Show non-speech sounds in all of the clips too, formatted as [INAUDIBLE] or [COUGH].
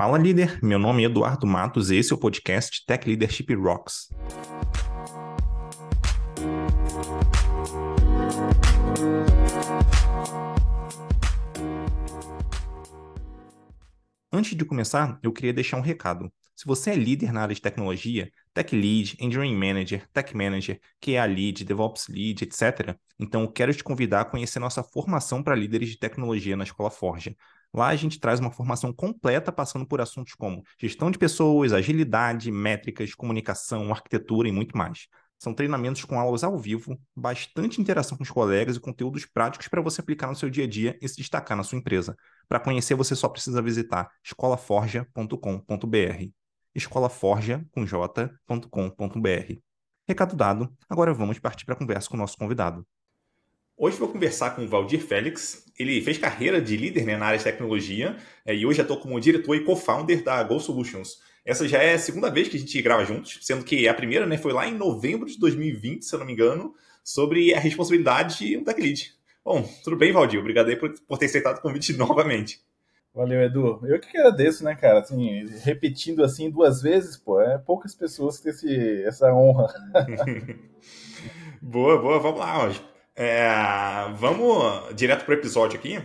Fala líder, meu nome é Eduardo Matos e esse é o podcast Tech Leadership Rocks. Antes de começar, eu queria deixar um recado. Se você é líder na área de tecnologia, Tech Lead, Engineering Manager, Tech Manager, QA Lead, DevOps Lead, etc., então eu quero te convidar a conhecer nossa formação para líderes de tecnologia na Escola Forja. Lá a gente traz uma formação completa passando por assuntos como gestão de pessoas, agilidade, métricas, comunicação, arquitetura e muito mais. São treinamentos com aulas ao vivo, bastante interação com os colegas e conteúdos práticos para você aplicar no seu dia a dia e se destacar na sua empresa. Para conhecer, você só precisa visitar escolaforja.com.br. escolaforja com j.com.br. Recado dado, agora vamos partir para a conversa com o nosso convidado. Hoje vou conversar com o Valdir Félix. Ele fez carreira de líder né, na área de tecnologia é, e hoje estou como diretor e co-founder da Go Solutions. Essa já é a segunda vez que a gente grava juntos, sendo que a primeira né, foi lá em novembro de 2020, se eu não me engano, sobre a responsabilidade de um tech lead. Bom, tudo bem, Valdir? Obrigado aí por, por ter aceitado o convite [LAUGHS] novamente. Valeu, Edu. Eu que agradeço, né, cara? Assim, repetindo assim duas vezes, pô, é poucas pessoas que têm esse, essa honra. [LAUGHS] boa, boa, vamos lá, hoje. É, vamos direto para o episódio aqui.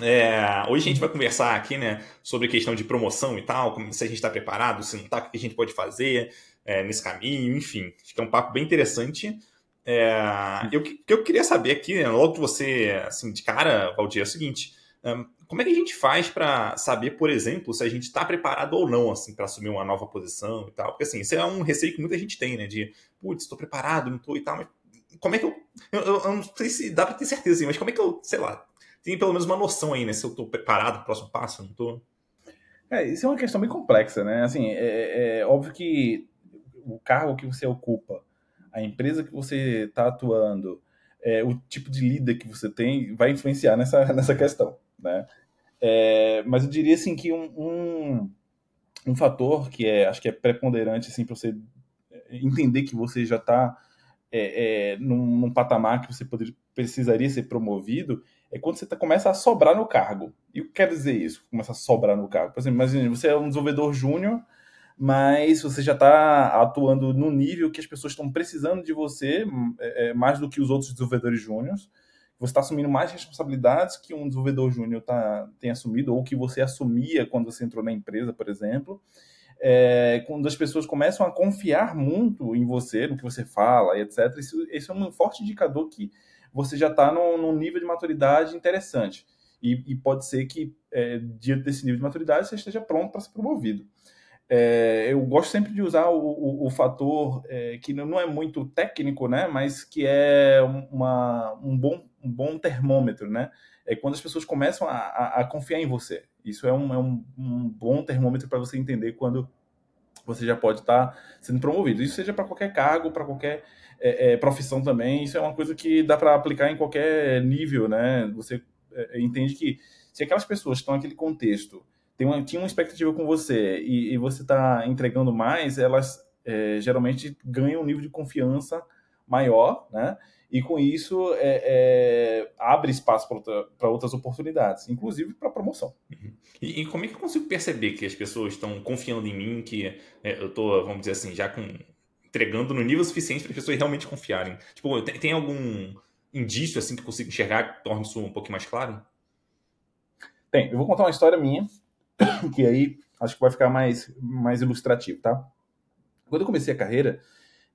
É, hoje a gente vai conversar aqui, né, sobre questão de promoção e tal, como se a gente está preparado, se não está, o que a gente pode fazer é, nesse caminho, enfim. Acho que é um papo bem interessante. É, eu, que eu queria saber aqui, né, logo você, assim, de cara, Valdir, é o seguinte: um, como é que a gente faz para saber, por exemplo, se a gente está preparado ou não, assim, para assumir uma nova posição e tal? Porque, assim, isso é um receio que muita gente tem, né, de, putz, estou preparado, não estou e tal, mas como é que eu eu, eu, não sei se dá para ter certeza, assim, mas como é que eu, sei lá, tenho pelo menos uma noção aí, né? Se eu estou preparado para o próximo passo, não estou. É, isso é uma questão bem complexa, né? Assim, é, é óbvio que o cargo que você ocupa, a empresa que você está atuando, é, o tipo de líder que você tem vai influenciar nessa, [LAUGHS] nessa questão, né? É, mas eu diria assim que um, um, um, fator que é acho que é preponderante assim para você entender que você já está é, é, num, num, patamar que você poderia, precisaria ser promovido, é quando você tá, começa a sobrar no cargo. E o que quer dizer isso? Começa a sobrar no cargo. Por exemplo, imagine, você é um desenvolvedor júnior, mas você já está atuando no nível que as pessoas estão precisando de você, é, é, mais do que os outros desenvolvedores júniores. Você está assumindo mais responsabilidades que um desenvolvedor júnior tá, tem assumido, ou que você assumia quando você entrou na empresa, por exemplo é, quando as pessoas começam a confiar muito em você, no que você fala, etc., isso, isso é um forte indicador que você já está num, num, nível de maturidade interessante. E, e pode ser que, é, diante desse nível de maturidade, você esteja pronto para ser promovido. É, eu gosto sempre de usar o, o, o fator é, que não é muito técnico, né, mas que é uma, um, bom, um bom termômetro, né? É quando as pessoas começam a, a, a confiar em você. Isso é um, é um, um bom termômetro para você entender quando você já pode estar tá sendo promovido. Isso seja para qualquer cargo, para qualquer é, é, profissão também. Isso é uma coisa que dá para aplicar em qualquer nível, né? Você é, entende que se aquelas pessoas estão naquele contexto, tem uma, tinham uma expectativa com você e, e você está entregando mais, elas é, geralmente ganham um nível de confiança maior, né? E com isso é, é, abre espaço para outra, outras oportunidades, inclusive para promoção. Uhum. E, e, como é que eu consigo perceber que as pessoas estão confiando em mim, que é, eu estou, vamos dizer assim, já com, entregando no nível suficiente para as pessoas realmente confiarem? Tipo, tem, tem, algum indício assim que eu consigo enxergar que torne isso um pouquinho mais claro? Tem. Eu vou contar uma história minha, [COUGHS] que aí acho que vai ficar mais, mais ilustrativo, tá? Quando eu comecei a carreira,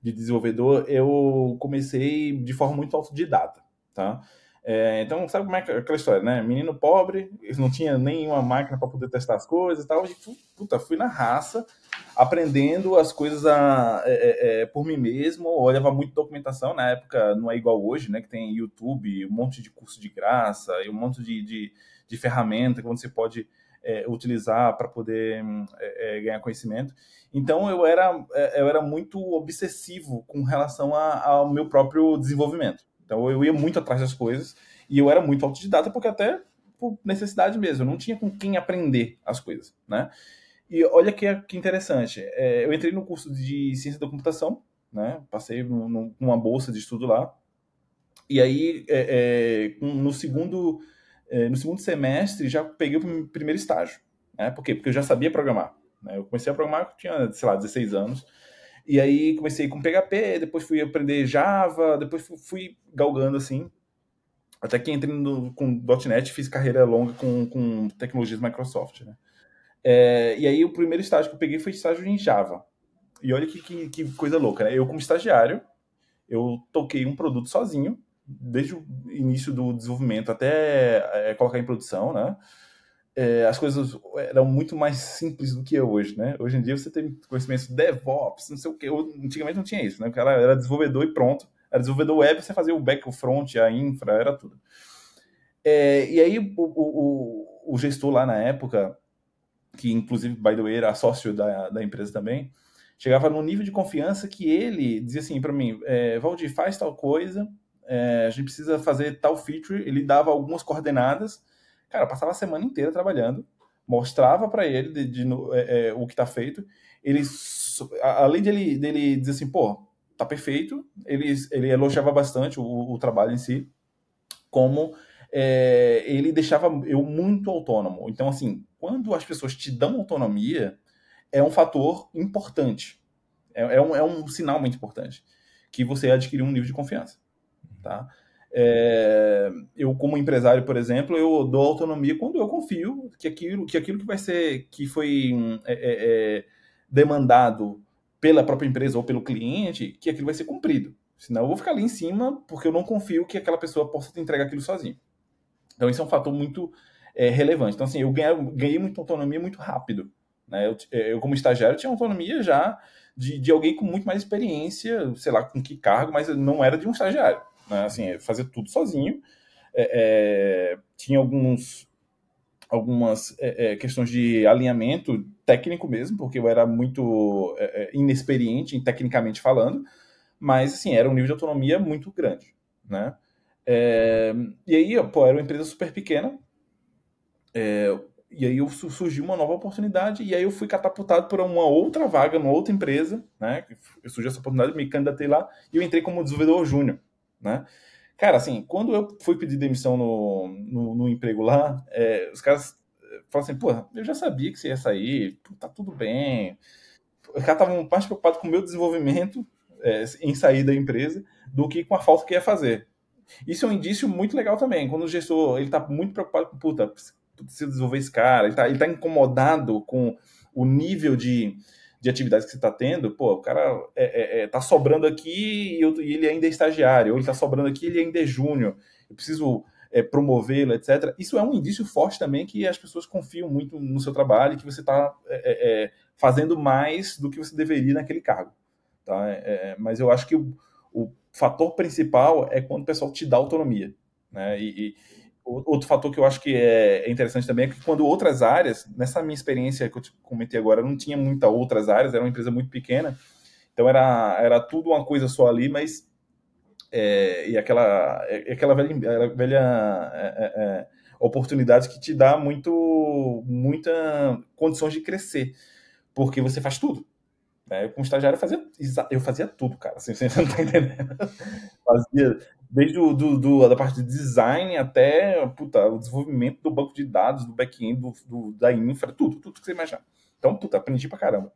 de desenvolvedor, eu comecei de forma muito autodidata, tá? É, então, sabe como é aquela história, né? Menino pobre, não tinha nenhuma máquina para poder testar as coisas e tal. E, puta, fui na raça, aprendendo as coisas a, é, é, é, por mim mesmo. Olhava muito documentação, na época não é igual hoje, né? Que tem YouTube, um monte de curso de graça e um monte de, de, de ferramenta que você pode é, utilizar para poder é, é, ganhar conhecimento. Então eu era, é, eu era muito obsessivo com relação ao meu próprio desenvolvimento. Então eu ia muito atrás das coisas e eu era muito autodidata porque até por necessidade mesmo, eu não tinha com quem aprender as coisas, né? E olha que, que interessante, é, eu entrei no curso de ciência da computação, né? Passei numa bolsa de estudo lá. E aí, é, é, no segundo no segundo semestre já peguei o primeiro estágio. Né? Por quê? Porque eu já sabia programar. Né? Eu comecei a programar quando tinha, sei lá, 16 anos. E aí comecei com PHP, depois fui aprender Java, depois fui galgando assim. Até que entrei no, com .NET fiz carreira longa com, com tecnologias Microsoft, né? É, e aí o primeiro estágio que eu peguei foi estágio em Java. E olha que, que, que coisa louca, né? Eu como estagiário, eu toquei um produto sozinho, desde o início do desenvolvimento até é, colocar em produção, né? É, as coisas eram muito mais simples do que é hoje, né? Hoje em dia você tem conhecimento de DevOps, não sei o que. Antigamente não tinha isso, né? O cara era desenvolvedor e pronto. Era desenvolvedor web, você fazia o back, o front, a infra, era tudo. É, e aí o, o, o, gestor lá na época, que inclusive, by the way, era sócio da, da empresa também, chegava num nível de confiança que ele dizia assim para mim, é, Valdir, faz tal coisa, é, a gente precisa fazer tal feature, ele dava algumas coordenadas, cara, passava a semana inteira trabalhando, mostrava para ele de, de, é, é, o que está feito, ele, além dele, dele dizer assim, pô, tá perfeito, ele, ele elogiava bastante o, o trabalho em si, como é, ele deixava eu muito autônomo. Então, assim, quando as pessoas te dão autonomia, é um fator importante. É, é, um, é um sinal muito importante que você adquiriu um nível de confiança. Tá? É, eu, como empresário, por exemplo, eu dou autonomia quando eu confio que aquilo que, aquilo que vai ser, que foi é, é, é, demandado pela própria empresa ou pelo cliente, que aquilo vai ser cumprido. Senão eu vou ficar ali em cima porque eu não confio que aquela pessoa possa te entregar aquilo sozinho. Então, isso é um fator muito é, relevante. Então, assim, eu ganhei, ganhei muita autonomia muito rápido. Né? Eu, eu, como estagiário, tinha autonomia já de, de alguém com muito mais experiência, sei lá com que cargo, mas não era de um estagiário. Né? Assim, fazer tudo sozinho. É, é, tinha alguns algumas é, é, questões de alinhamento técnico mesmo, porque eu era muito é, é, inexperiente tecnicamente falando, mas assim, era um nível de autonomia muito grande, né? e aí, pô, era uma empresa super pequena, é, e aí surgiu uma nova oportunidade, e aí eu fui catapultado por uma outra vaga, numa outra empresa, né? Surgiu essa oportunidade, me candidatei lá, e eu entrei como desenvolvedor júnior, né? Cara, assim, quando eu fui pedir demissão no, no, no emprego lá, é, os caras falaram assim, pô, eu já sabia que você ia sair, tá tudo bem. Os caras estavam mais preocupados com o meu desenvolvimento é, em sair da empresa do que com a falta que ia fazer. Isso é um indício muito legal também, quando o gestor ele tá muito preocupado com, puta, precisa desenvolver esse cara, ele está ele tá incomodado com o nível de, de atividades que você está tendo, pô, o cara é, é, é, tá sobrando aqui e, eu, e, ele ainda é estagiário, ou ele está sobrando aqui e ele ainda é júnior, eu preciso é, promovê-lo, etc. Isso é um indício forte também que as pessoas confiam muito no seu trabalho e que você está é, é, fazendo mais do que você deveria naquele cargo. Tá? mas eu acho que o, o, fator principal é quando o pessoal te dá autonomia. Né? E, e, Outro fator que eu acho que é, é interessante também é que quando outras áreas, nessa minha experiência que eu te comentei agora, não tinha muitas outras áreas, era uma empresa muito pequena, então era, era tudo uma coisa só ali, mas é, e aquela, é, aquela velha, velha é, é, é, oportunidade que te dá muito, muita condições de crescer, porque você faz tudo. Né? Eu, como estagiário, eu fazia, eu fazia tudo, cara. Assim, [LAUGHS] você não tá entendendo. fazia desde o, do, do, da parte de design até puta, o desenvolvimento do banco de dados, do back-end, do, do, da infra, tudo, tudo que você imaginar. Então, puta, aprendi pra caramba.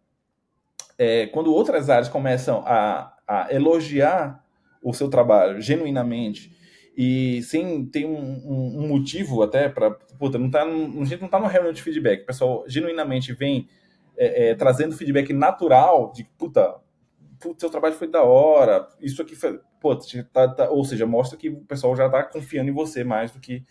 É, quando outras áreas começam a, a, elogiar o seu trabalho genuinamente e sem ter um, um, um motivo até para puta, não tá, a gente não tá numa reunião de feedback, o pessoal genuinamente vem é, é, trazendo feedback natural de puta, putz, seu trabalho foi da hora, isso aqui foi, pô, tá, tá, ou seja, mostra que o pessoal já está confiando em você mais do que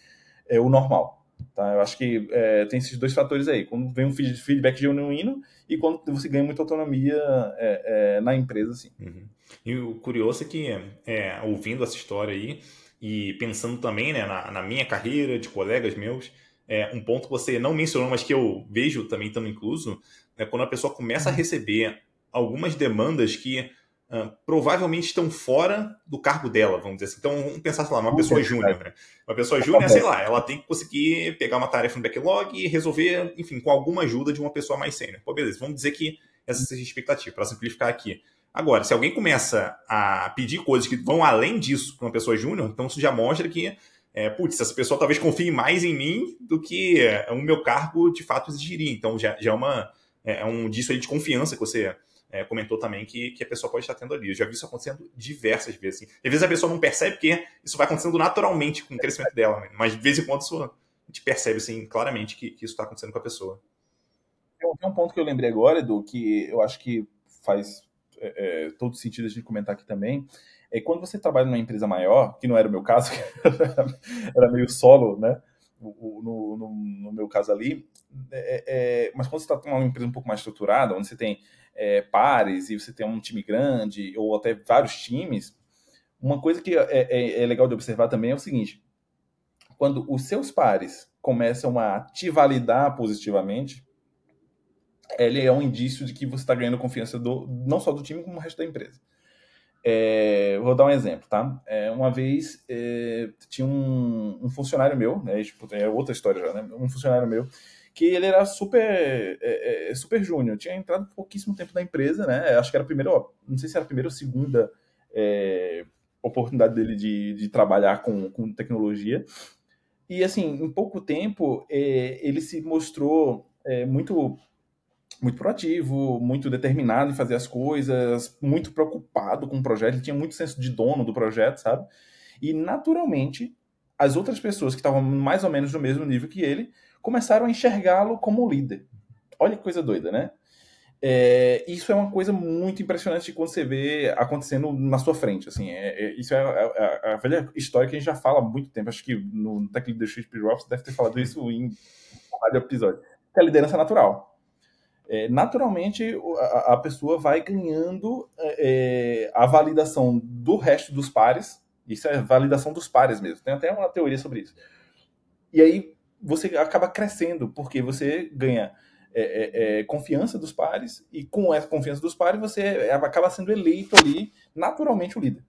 é, o normal. Tá? Eu acho que é, tem esses dois fatores aí, quando vem um feedback genuíno e quando você ganha muita autonomia é, é, na empresa, assim. Uhum. E o curioso é que, é, ouvindo essa história aí, e pensando também né, na, na minha carreira, de colegas meus, é, um ponto que você não mencionou, mas que eu vejo também estando incluso, é quando a pessoa começa a uhum. receber algumas demandas que uh, provavelmente estão fora do cargo dela, vamos dizer assim. Então, vamos pensar, sei lá, uma pessoa júnior, né? Uma pessoa júnior, sei lá, ela tem que conseguir pegar uma tarefa no backlog e resolver, enfim, com alguma ajuda de uma pessoa mais sênior. Pô, beleza, vamos dizer que essa seja a expectativa, para simplificar aqui. Agora, se alguém começa a pedir coisas que vão além disso para uma pessoa júnior, então isso já mostra que é, putz, essa pessoa talvez confie mais em mim do que é, o meu cargo de fato exigiria. Então já, já é, uma, é, é um disso aí de confiança que você é, comentou também que, que a pessoa pode estar tendo ali. Eu já vi isso acontecendo diversas vezes. Assim. Às vezes a pessoa não percebe porque isso vai acontecendo naturalmente com o crescimento dela, né? mas de vez em quando isso, a gente percebe assim, claramente que, que isso está acontecendo com a pessoa. Tem um ponto que eu lembrei agora, Edu, que eu acho que faz é, é, todo sentido a gente comentar aqui também, é quando você trabalha numa empresa maior, que não era o meu caso, [LAUGHS] era meio solo, né? No, no, no meu caso ali, é, é, mas quando você está numa empresa um pouco mais estruturada, onde você tem é, pares e você tem um time grande ou até vários times, uma coisa que é, é, é, legal de observar também é o seguinte: quando os seus pares começam a te validar positivamente, ele é um indício de que você está ganhando confiança do, não só do time, como do resto da empresa. É, vou dar um exemplo, tá? É, uma vez é, tinha um, um, funcionário meu, né? Tipo, é outra história já, né? Um funcionário meu que ele era super é, é, super júnior, tinha entrado pouquíssimo tempo na empresa, né? Acho que era a primeira, não sei se era a primeira ou segunda é, oportunidade dele de, de trabalhar com, com tecnologia. E assim, em pouco tempo, ele se mostrou muito muito proativo, muito determinado em fazer as coisas, muito preocupado com o projeto, ele tinha muito senso de dono do projeto, sabe? E naturalmente, as outras pessoas que estavam mais ou menos no mesmo nível que ele começaram a enxergá-lo como líder. Olha que coisa doida, né? É, isso é uma coisa muito impressionante quando você vê acontecendo na sua frente. Assim, é, é, isso é a, a, a, velha história que a gente já fala há muito tempo. Acho que no Tech Leadership Drops deve ter falado isso em vários episódios. Que é a liderança natural é, naturalmente a, a, pessoa vai ganhando é, é, a validação do resto dos pares. Isso é validação dos pares mesmo. Tem até uma teoria sobre isso. E aí você acaba crescendo, porque você ganha é, é, é confiança dos pares, e com essa confiança dos pares, você acaba sendo eleito ali naturalmente o líder.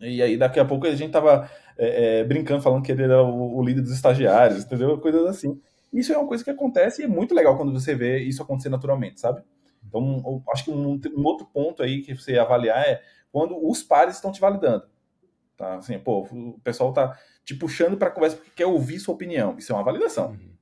E aí, daqui a pouco, a gente tava brincando, falando que ele era o, o líder dos estagiários, entendeu? Coisas assim. Isso é uma coisa que acontece e é muito legal quando você vê isso acontecer naturalmente, sabe? Então, acho que um, um, outro ponto aí que você avaliar é quando os pares estão te validando. Tá? Assim, pô, o pessoal tá te puxando para conversa porque quer ouvir sua opinião. Isso é uma validação. Uhum.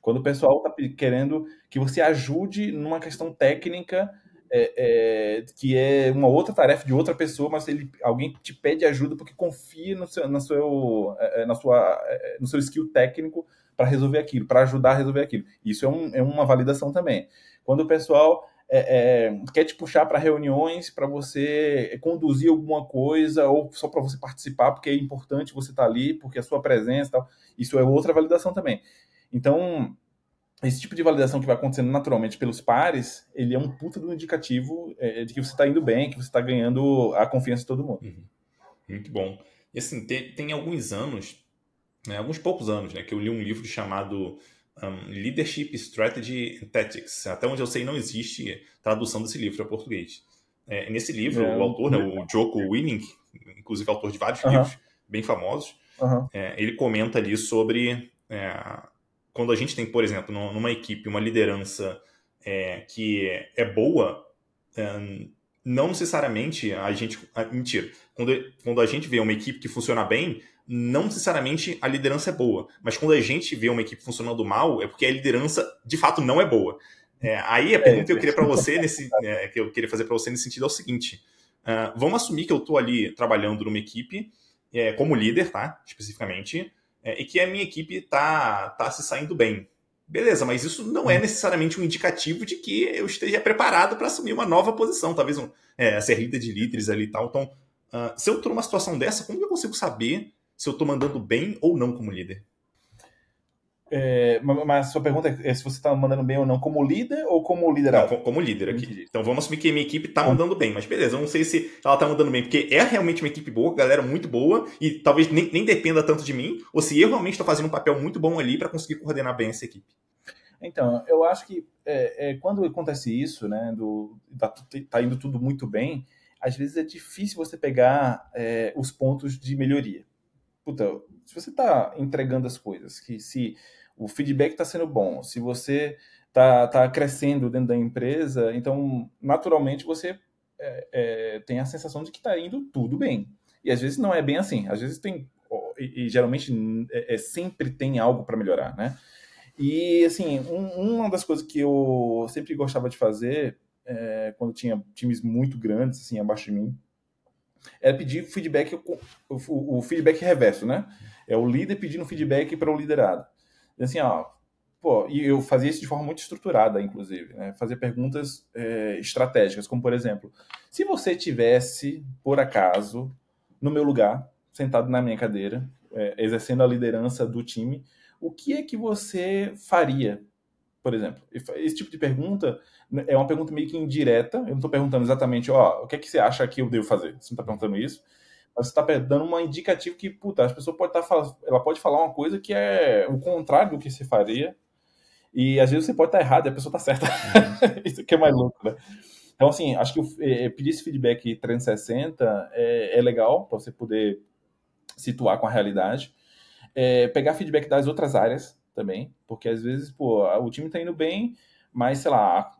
Quando o pessoal tá querendo que você ajude numa questão técnica é, é, que é uma outra tarefa de outra pessoa, mas ele, alguém te pede ajuda porque confia no seu, no seu, é, é na sua, é, no seu skill técnico para resolver aquilo, para ajudar a resolver aquilo. Isso é, um, é uma validação também. Quando o pessoal é, é, quer te puxar para reuniões para você conduzir alguma coisa ou só para você participar, porque é importante você estar tá ali, porque a sua presença tal, isso é outra validação também. Então, esse tipo de validação que vai acontecendo naturalmente pelos pares, ele é um puta do indicativo é, de que você está indo bem, que você está ganhando a confiança de todo mundo. Uhum. Muito bom. E assim, tem, tem alguns anos né, alguns poucos anos, né, que eu li um livro chamado um, Leadership Strategy and Tactics. Até onde eu sei, não existe tradução desse livro para português. É, nesse livro, é, o autor, né, o Joko Winning, inclusive autor de vários uh -huh. livros bem famosos, uh -huh. é, ele comenta ali sobre é, quando a gente tem, por exemplo, numa equipe, uma liderança é, que é boa, é, não necessariamente a gente. Mentira. Quando, quando a gente vê uma equipe que funciona bem, não necessariamente a liderança é boa, mas quando a gente vê uma equipe funcionando mal, é porque a liderança de fato não é boa. É, aí a pergunta que eu queria para [LAUGHS] você nesse, é, que eu queria fazer para você nesse sentido é o seguinte: uh, vamos assumir que eu estou ali trabalhando numa equipe é, como líder, tá? Especificamente, é, e que a minha equipe tá tá se saindo bem. Beleza, mas isso não é necessariamente um indicativo de que eu esteja preparado para assumir uma nova posição, talvez um, é, ser líder de líderes ali e tal. Então, uh, se eu estou numa situação dessa, como eu consigo saber se eu estou mandando bem ou não como líder. É, mas a sua pergunta é se você está mandando bem ou não como líder ou como liderado? Não, como líder aqui. Entendi. Então vamos assumir que a minha equipe está mandando bem, mas beleza, eu não sei se ela está mandando bem, porque é realmente uma equipe boa, galera muito boa, e talvez nem, nem dependa tanto de mim, ou se eu realmente estou fazendo um papel muito bom ali para conseguir coordenar bem essa equipe. Então, eu acho que é, é, quando acontece isso, né, do, tá, tá, indo tudo muito bem, às vezes é difícil você pegar é, os pontos de melhoria puta, se você está entregando as coisas, que se o feedback está sendo bom, se você está tá crescendo dentro da empresa, então naturalmente você é, é, tem a sensação de que está indo tudo bem. E às vezes não é bem assim. Às vezes tem e, e geralmente é, é, sempre tem algo para melhorar, né? E assim, um, uma das coisas que eu sempre gostava de fazer é, quando tinha times muito grandes, assim, abaixo de mim, era pedir feedback, o feedback reverso, né? É o líder pedindo feedback para o liderado. Assim, ó, pô, e eu fazia isso de forma muito estruturada, inclusive, né? Fazer perguntas é, estratégicas, como por exemplo, se você tivesse, por acaso, no meu lugar, sentado na minha cadeira, é, exercendo a liderança do time, o que é que você faria, por exemplo? Esse tipo de pergunta né, é uma pergunta meio que indireta. Eu não estou perguntando exatamente, ó, o que é que você acha que eu devo fazer? Você não está perguntando isso. Mas você está dando uma indicativa que, puta, as pessoas pode estar tá, ela pode falar uma coisa que é o contrário do que você faria. E às vezes você pode estar tá errado e a pessoa está certa. Uhum. [LAUGHS] isso que é mais louco, né? Então, assim, acho que é, pedir esse feedback 360 é, é legal para você poder situar com a realidade. É, pegar feedback das outras áreas também, porque às vezes, pô, o time está indo bem, mas, sei lá,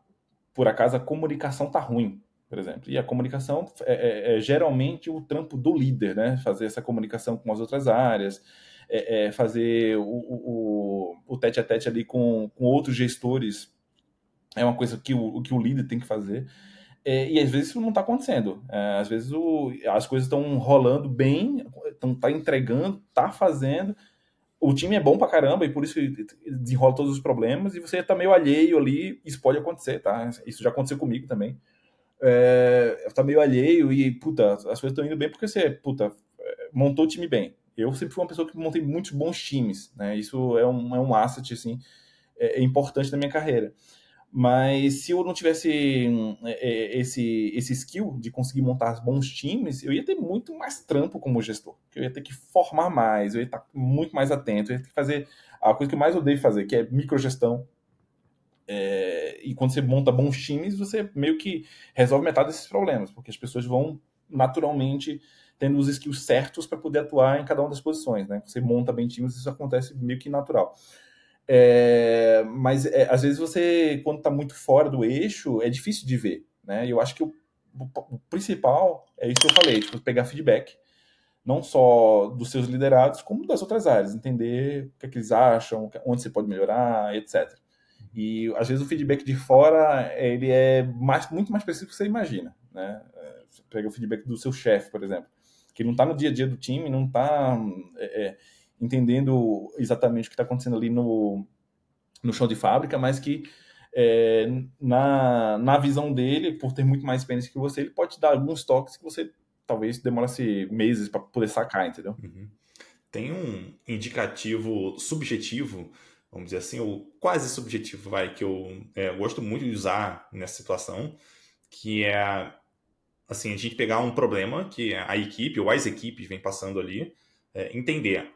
por acaso a comunicação tá ruim, por exemplo. E a comunicação é, é, é geralmente o trampo do líder, né? Fazer essa comunicação com as outras áreas, é, é fazer o, tete a tete ali com, com outros gestores é uma coisa que o, que o líder tem que fazer. É, e às vezes isso não está acontecendo. É, às vezes o, as coisas estão rolando bem, estão tá entregando, tá fazendo, o time é bom pra caramba e por isso desenrola todos os problemas e você tá meio alheio ali, isso pode acontecer, tá? Isso já aconteceu comigo também. É, tá meio alheio e, puta, as coisas estão indo bem porque você, puta, montou o time bem. Eu sempre fui uma pessoa que montei muitos bons times, né? Isso é um, é um asset, assim, é, é importante na minha carreira. Mas se eu não tivesse hum, é, é, esse, esse skill de conseguir montar bons times, eu ia ter muito mais trampo como gestor. Eu ia ter que formar mais, eu ia estar muito mais atento, eu ia ter que fazer a coisa que eu mais odeio fazer, que é microgestão. É, e quando você monta bons times, você meio que resolve metade desses problemas, porque as pessoas vão naturalmente tendo os skills certos para poder atuar em cada uma das posições. Né? Você monta bem times, isso acontece meio que natural. É, mas é, às vezes você, quando está muito fora do eixo, é difícil de ver. Né? Eu acho que o, o, principal é isso que eu falei, tipo, pegar feedback, não só dos seus liderados, como das outras áreas, entender o que, é que eles acham, onde você pode melhorar, etc. E às vezes o feedback de fora ele é mais, muito mais preciso do que você imagina. Né? É, você pega o feedback do seu chefe, por exemplo, que não está no dia a dia do time, não está. É, é entendendo exatamente o que está acontecendo ali no, no chão de fábrica, mas que é, na, na visão dele, por ter muito mais experiência que você, ele pode te dar alguns toques que você talvez demorasse meses para poder sacar, entendeu? Uhum. Tem um indicativo subjetivo, vamos dizer assim, ou quase subjetivo, vai, que eu é, gosto muito de usar nessa situação, que é assim, a gente pegar um problema que a equipe ou as equipes vem passando ali, é, entender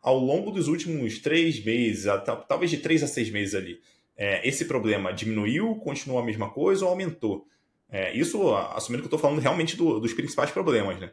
ao longo dos últimos três meses, talvez de três a seis meses ali, é, esse problema diminuiu, continuou a mesma coisa ou aumentou? É, isso assumindo que eu estou falando realmente do, dos principais problemas, né?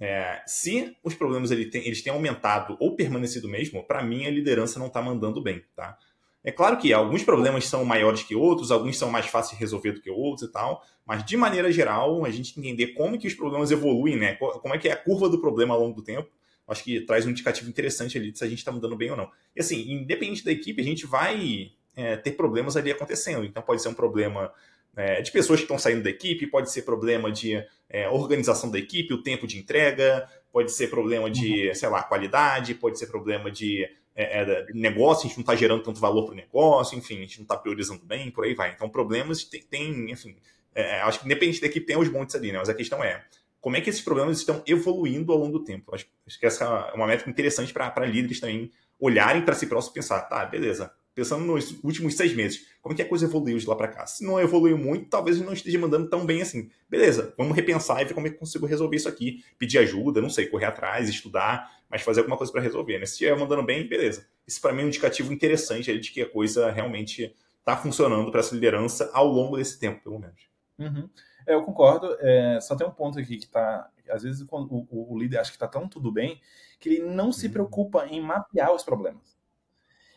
É, se os problemas ele tem, eles têm aumentado ou permanecido mesmo, para mim a liderança não está mandando bem, tá? É claro que alguns problemas são maiores que outros, alguns são mais fáceis de resolver do que outros e tal, mas de maneira geral, a gente entender como que os problemas evoluem, né? Como é que é a curva do problema ao longo do tempo, acho que traz um indicativo interessante ali de se a gente está mudando bem ou não. E assim, independente da equipe, a gente vai é, ter problemas ali acontecendo. Então pode ser um problema é, de pessoas que estão saindo da equipe, pode ser problema de é, organização da equipe, o tempo de entrega, pode ser problema de, uhum. sei lá, qualidade, pode ser problema de é, é, negócio, a gente não está gerando tanto valor para o negócio, enfim, a gente não está priorizando bem, por aí vai. Então problemas tem, tem enfim, é, acho que independente da equipe tem os montes ali, né? Mas a questão é, como é que esses problemas estão evoluindo ao longo do tempo. Acho, acho que essa é uma métrica interessante para líderes também olharem para si próximos e pensar, tá, beleza, pensando nos últimos seis meses, como é que a coisa evoluiu de lá para cá? Se não evoluiu muito, talvez não esteja mandando tão bem assim. Beleza, vamos repensar e ver como é que consigo resolver isso aqui. Pedir ajuda, não sei, correr atrás, estudar, mas fazer alguma coisa para resolver. Né? Se estiver mandando bem, beleza. Isso para mim é um indicativo interessante de que a coisa realmente está funcionando para essa liderança ao longo desse tempo, pelo menos. Uhum. É, eu concordo. É, só tem um ponto aqui que tá. Às vezes o, o, o líder acha que está tão tudo bem que ele não se uhum. preocupa em mapear os problemas.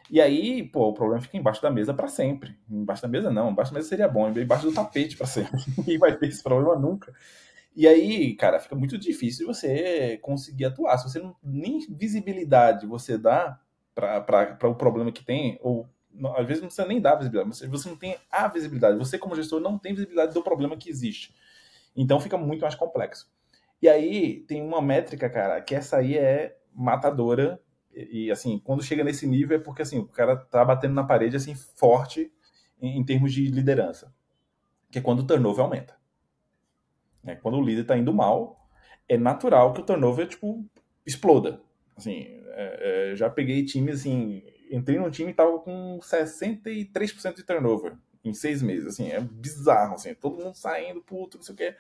E aí, pô, o problema fica embaixo da mesa para sempre. Embaixo da mesa não, embaixo da mesa seria bom, embaixo do tapete para sempre. [LAUGHS] Ninguém vai ter esse problema nunca. E aí, cara, fica muito difícil você conseguir atuar. Se você não nem visibilidade você dá para o problema que tem, ou às vezes não precisa nem dar visibilidade, mas você não tem a visibilidade. Você, como gestor, não tem visibilidade do problema que existe. Então fica muito mais complexo. E aí tem uma métrica, cara, que essa aí é matadora. E, e assim, quando chega nesse nível é porque assim, o cara tá batendo na parede assim forte em, em termos de liderança. Que é quando o turnover aumenta. É, quando o líder está indo mal, é natural que o turnover tipo exploda. Assim, é, é, já peguei time assim, entrei num time e tava com 63% de turnover em seis meses. Assim, é bizarro, assim, todo mundo saindo, puto, não sei o quê.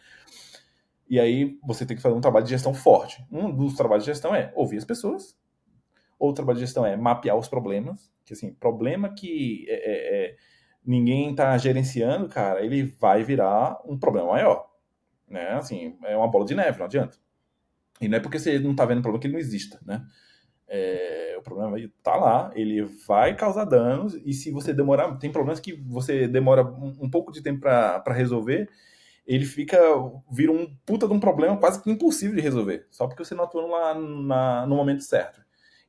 E aí você tem que fazer um trabalho de gestão forte. Um dos trabalhos de gestão é ouvir as pessoas. Outro trabalho de gestão é mapear os problemas. Que assim, problema que é, é, é ninguém está gerenciando, cara, ele vai virar um problema maior. Né? Assim, é uma bola de neve, não adianta. E não é porque você não está vendo problema que ele não exista, né? É, o problema está lá, ele vai causar danos, e se você demorar, tem problemas que você demora um, um pouco de tempo para resolver, ele fica, vira um puta de um problema quase que impossível de resolver, só porque você não atuou lá na, no momento certo.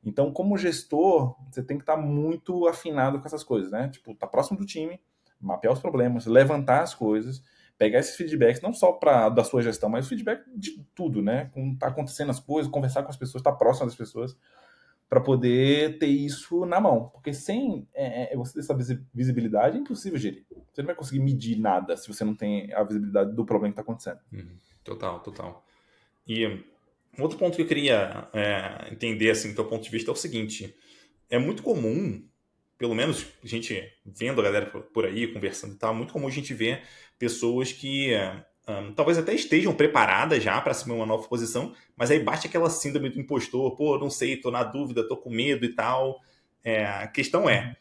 Então, como gestor, você tem que estar tá muito afinado com essas coisas, né? Tipo, tá próximo do time, mapear os problemas, levantar as coisas, pegar esses feedbacks, não só para da sua gestão, mas feedback de tudo, né? Como tá acontecendo as coisas, conversar com as pessoas, estar tá próximo das pessoas, para poder ter isso na mão. Porque sem é, é, você ter essa visibilidade, é impossível gerir. Você não vai conseguir medir nada se você não tem a visibilidade do problema que está acontecendo. Uhum. Total, total. E um outro ponto que eu queria é, entender, assim, do teu ponto de vista, é o seguinte: é muito comum pelo menos a gente vendo a galera por aí, conversando e tal, é muito comum a gente ver pessoas que um, talvez até estejam preparadas já para assumir uma nova posição, mas aí bate aquela síndrome do impostor, pô, não sei, tô na dúvida, tô com medo e tal. É, a questão é,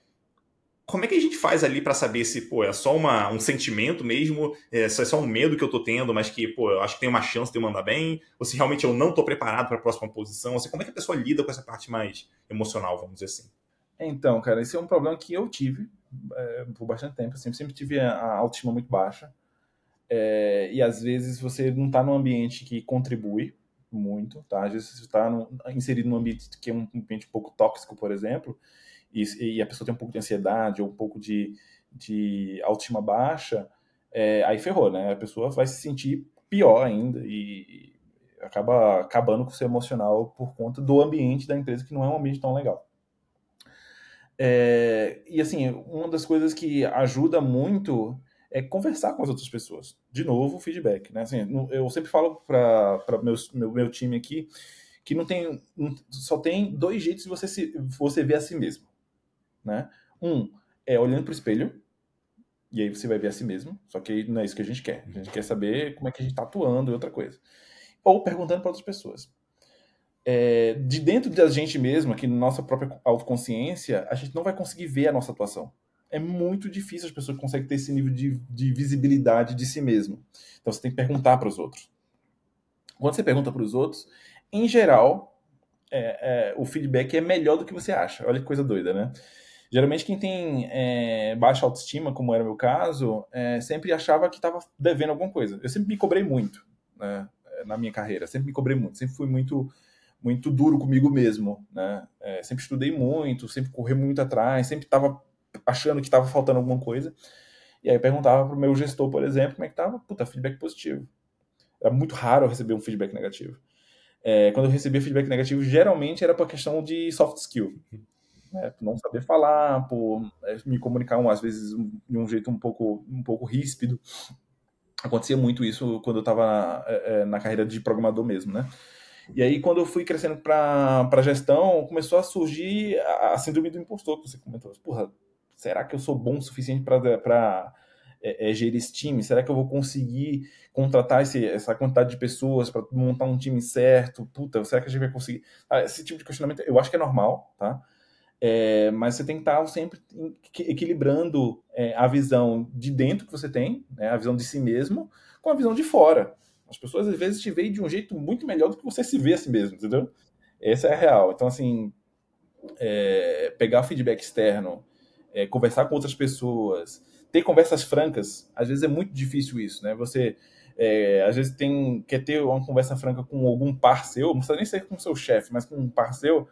como é que a gente faz ali para saber se, pô, é só uma, um sentimento mesmo, é, se é só um medo que eu tô tendo, mas que, pô, eu acho que tem uma chance de eu mandar bem, ou se realmente eu não tô preparado para a próxima posição, assim, como é que a pessoa lida com essa parte mais emocional, vamos dizer assim? Então, cara, esse é um problema que eu tive é, por bastante tempo. Eu sempre, sempre tive a autoestima muito baixa. É, e às vezes você não está num ambiente que contribui muito, tá? Às vezes você está inserido num ambiente que é um ambiente um pouco tóxico, por exemplo, e, e, a pessoa tem um pouco de ansiedade ou um pouco de, de autoestima baixa, é, aí ferrou, né? A pessoa vai se sentir pior ainda e acaba acabando com o seu emocional por conta do ambiente da empresa que não é um ambiente tão legal. É, e assim, uma das coisas que ajuda muito é conversar com as outras pessoas. De novo, feedback. Né? Assim, eu sempre falo para meu, meu time aqui que não tem só tem dois jeitos de você se você ver a si mesmo, né? Um é olhando para o espelho e aí você vai ver a si mesmo. Só que não é isso que a gente quer. A gente quer saber como é que a gente está atuando e outra coisa. Ou perguntando para outras pessoas é, de dentro da gente mesmo, aqui na nossa própria autoconsciência, a gente não vai conseguir ver a nossa atuação. É muito difícil as pessoas conseguem ter esse nível de, de visibilidade de si mesmo. Então você tem que perguntar para os outros. Quando você pergunta para os outros, em geral, é, é, o feedback é melhor do que você acha. Olha que coisa doida, né? Geralmente quem tem é, baixa autoestima, como era o meu caso, é, sempre achava que estava devendo alguma coisa. Eu sempre me cobrei muito né, na minha carreira, sempre me cobrei muito, sempre fui muito muito duro comigo mesmo, né? É, sempre estudei muito, sempre corri muito atrás, sempre estava achando que estava faltando alguma coisa. E aí eu perguntava para o meu gestor, por exemplo, como é que estava. Puta, feedback positivo. Era muito raro eu receber um feedback negativo. É, quando eu recebia feedback negativo, geralmente era por questão de soft skill. Né? Por não saber falar, por é, me comunicar, às vezes, de um jeito um pouco, um pouco ríspido. Acontecia muito isso quando eu estava na, é, é, na carreira de programador mesmo, né? E aí, quando eu fui crescendo para gestão, começou a surgir a, a, síndrome do impostor que você comentou. Porra, será que eu sou bom o suficiente para é, é, gerir esse time? Será que eu vou conseguir contratar esse, essa quantidade de pessoas para montar um time certo? Puta, será que a gente vai conseguir? Ah, esse tipo de questionamento eu acho que é normal, tá? É, mas você tem que estar sempre equilibrando é, a visão de dentro que você tem, né, a visão de si mesmo, com a visão de fora. As pessoas às vezes te veem de um jeito muito melhor do que você se vê a si mesmo, entendeu? Essa é a real. Então, assim, é, pegar feedback externo, é, conversar com outras pessoas, ter conversas francas, às vezes é muito difícil isso, né? Você É, às vezes tem, quer ter uma conversa franca com algum par seu, não precisa nem ser com seu chefe, mas com um par seu,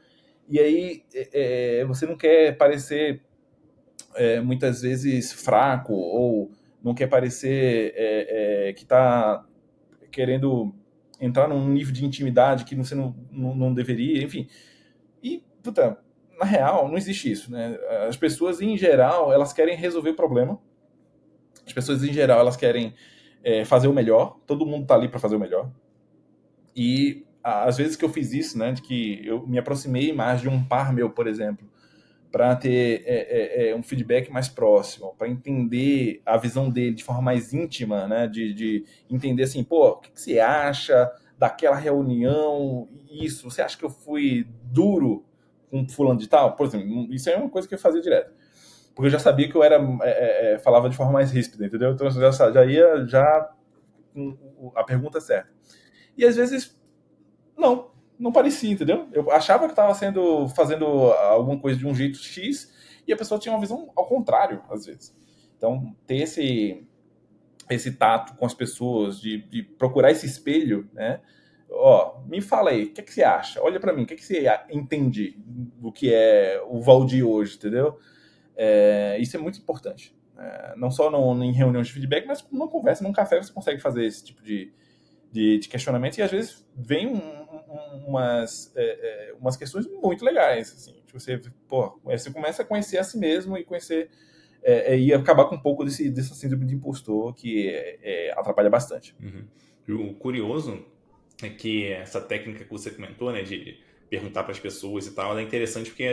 e aí é, é você não quer parecer é, muitas vezes fraco ou não quer parecer é, é, que está querendo entrar num nível de intimidade que você não, não, não, deveria, enfim. E, puta, na real, não existe isso, né? As pessoas, em geral, elas querem resolver o problema. As pessoas, em geral, elas querem é, fazer o melhor. Todo mundo tá ali para fazer o melhor. E às vezes que eu fiz isso, né, de que eu me aproximei mais de um par meu, por exemplo, para ter é, é, é, um feedback mais próximo, para entender a visão dele de forma mais íntima, né? De, de entender assim, pô, o que, que, você acha daquela reunião? Isso, você acha que eu fui duro com fulano de tal? Por exemplo, isso é uma coisa que eu fazia direto. Porque eu já sabia que eu era é, é, falava de forma mais ríspida, entendeu? Então eu já, já ia já a pergunta certa. E às vezes, não, não parecia, entendeu? Eu achava que estava sendo fazendo alguma coisa de um jeito X e a pessoa tinha uma visão ao contrário, às vezes. Então, ter esse esse tato com as pessoas, de, de procurar esse espelho, né? Ó, me fala aí, o que, é que você acha? Olha para mim, o que, é que você entende do que é o Valdir hoje, entendeu? É, isso é muito importante. É, não só no, em reuniões de feedback, mas numa conversa, num café, você consegue fazer esse tipo de, de, de questionamento e às vezes vem um, um, umas, é, é, umas questões muito legais, assim, você, pô, você começa a conhecer a si mesmo e conhecer é, é, e acabar com um pouco desse, dessa síndrome de impostor que é, atrapalha bastante. Uhum. O curioso é que essa técnica que você comentou, né, de perguntar para as pessoas e tal, é interessante porque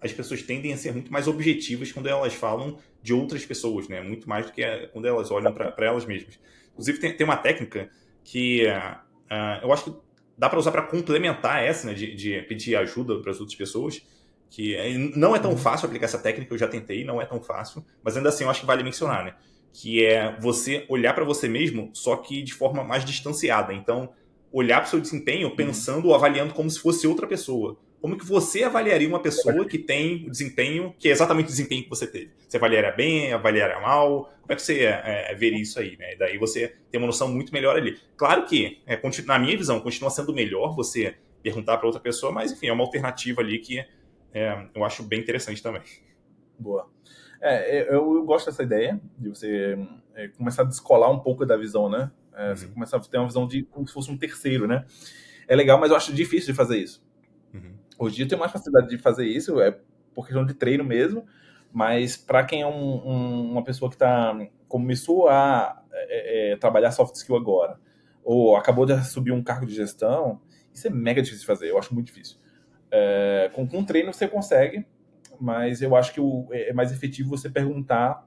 as pessoas tendem a ser muito mais objetivas quando elas falam de outras pessoas, né? Muito mais do que quando elas olham para elas mesmas. Inclusive, tem, tem uma técnica que uh, eu acho que dá para usar para complementar essa, né, de, de pedir ajuda para as outras pessoas, que não é tão fácil aplicar essa técnica, eu já tentei, não é tão fácil, mas ainda assim eu acho que vale mencionar, né? Que é você olhar para você mesmo, só que de forma mais distanciada. Então, olhar para o seu desempenho pensando ou avaliando como se fosse outra pessoa. Como que você avaliaria uma pessoa que tem o desempenho que é exatamente o desempenho que você teve? Você avaliaria bem, avaliaria mal? Como é que você é, é, veria isso aí? Né? Daí você tem uma noção muito melhor ali. Claro que, é, na minha visão, continua sendo melhor você perguntar para outra pessoa, mas enfim, é uma alternativa ali que é, eu acho bem interessante também. Boa. É, eu, eu, gosto dessa ideia de você é, começar a descolar um pouco da visão, né? É, uhum. Você começar a ter uma visão de como se fosse um terceiro, né? É legal, mas eu acho difícil de fazer isso. Uhum. Hoje em dia eu tenho mais facilidade de fazer isso, é por questão de treino mesmo, mas para quem é um, um, uma pessoa que tá, começou a é, é, trabalhar soft skill agora, ou acabou de subir um cargo de gestão, isso é mega difícil de fazer, eu acho muito difícil. É, com, com treino você consegue, mas eu acho que o, é, é mais efetivo você perguntar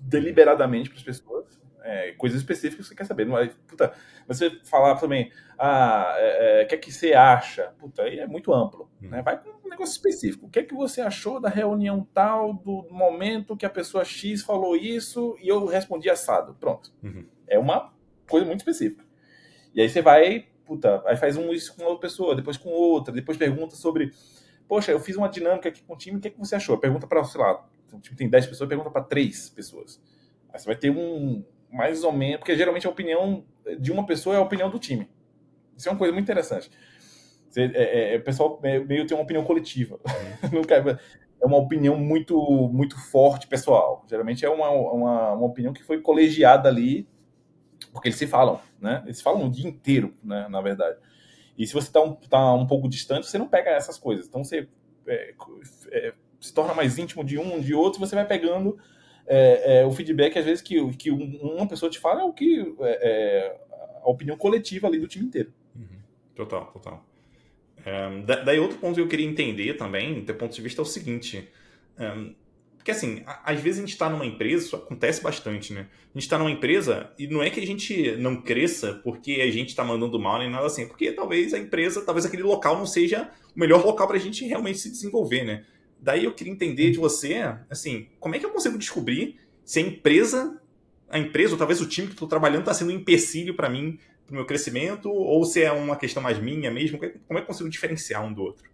deliberadamente para as pessoas é, coisas específicas que você quer saber. Não é, puta, você falar também, ah, é, é, o que é que você acha? Puta, aí é muito amplo. Hum. Né? Vai com um negócio específico. O que é que você achou da reunião tal, do momento que a pessoa X falou isso e eu respondi assado? Pronto. Uhum. É uma coisa muito específica. E aí você vai, puta, aí faz um isso com outra pessoa, depois com outra, depois pergunta sobre, poxa, eu fiz uma dinâmica aqui com o time, o que, é que você achou? Pergunta para, sei lá, o time tem 10 pessoas, pergunta para 3 pessoas. Aí você vai ter um, mais ou menos, porque geralmente a opinião de uma pessoa é a opinião do time. Isso é uma coisa muito interessante. Você, é, é, o pessoal meio tem uma opinião coletiva. [LAUGHS] é uma opinião muito muito forte pessoal. Geralmente é uma, uma, uma, opinião que foi colegiada ali, porque eles se falam, né? Eles falam o dia inteiro, né? Na verdade. E se você está um, tá um pouco distante, você não pega essas coisas. Então você é, é, se torna mais íntimo de um, de outro, você vai pegando é, é, o feedback, às vezes, que, que uma pessoa te fala é o que é, é, a opinião coletiva ali do time inteiro. Uhum. Total, total. Um, daí outro ponto que eu queria entender também, do ponto de vista, é o seguinte. Um, porque assim, às vezes a gente está numa empresa, isso acontece bastante, né? A gente está numa empresa e não é que a gente não cresça porque a gente está mandando mal nem nada assim, porque talvez a empresa, talvez aquele local não seja o melhor local para a gente realmente se desenvolver, né? Daí eu queria entender de você, assim, como é que eu consigo descobrir se a empresa, a empresa, ou talvez o time que estou trabalhando está sendo um empecilho para mim, para o meu crescimento, ou se é uma questão mais minha mesmo? Como é que eu consigo diferenciar um do outro?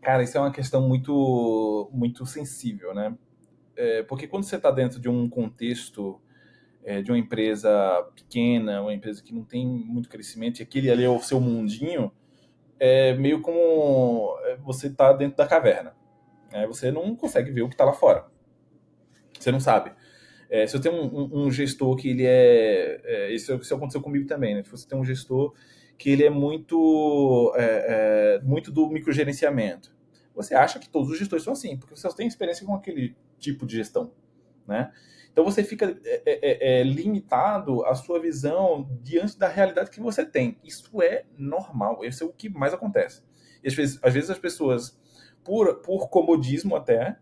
Cara, isso é uma questão muito, muito sensível, né? É, porque quando você está dentro de um contexto é, de uma empresa pequena, uma empresa que não tem muito crescimento, e aquele ali é o seu mundinho, é meio como é, você está dentro da caverna. Você não consegue ver o que está lá fora. Você não sabe. É, se eu tenho um, um, um, gestor que ele é, é isso, isso, aconteceu comigo também, né? Se você tem um gestor que ele é muito, é, é, muito do microgerenciamento, você acha que todos os gestores são assim, porque você só tem experiência com aquele tipo de gestão, né? Então você fica é, é, limitado à sua visão diante da realidade que você tem. Isso é normal, esse é o que mais acontece. E às vezes, às vezes as pessoas, por, por comodismo até,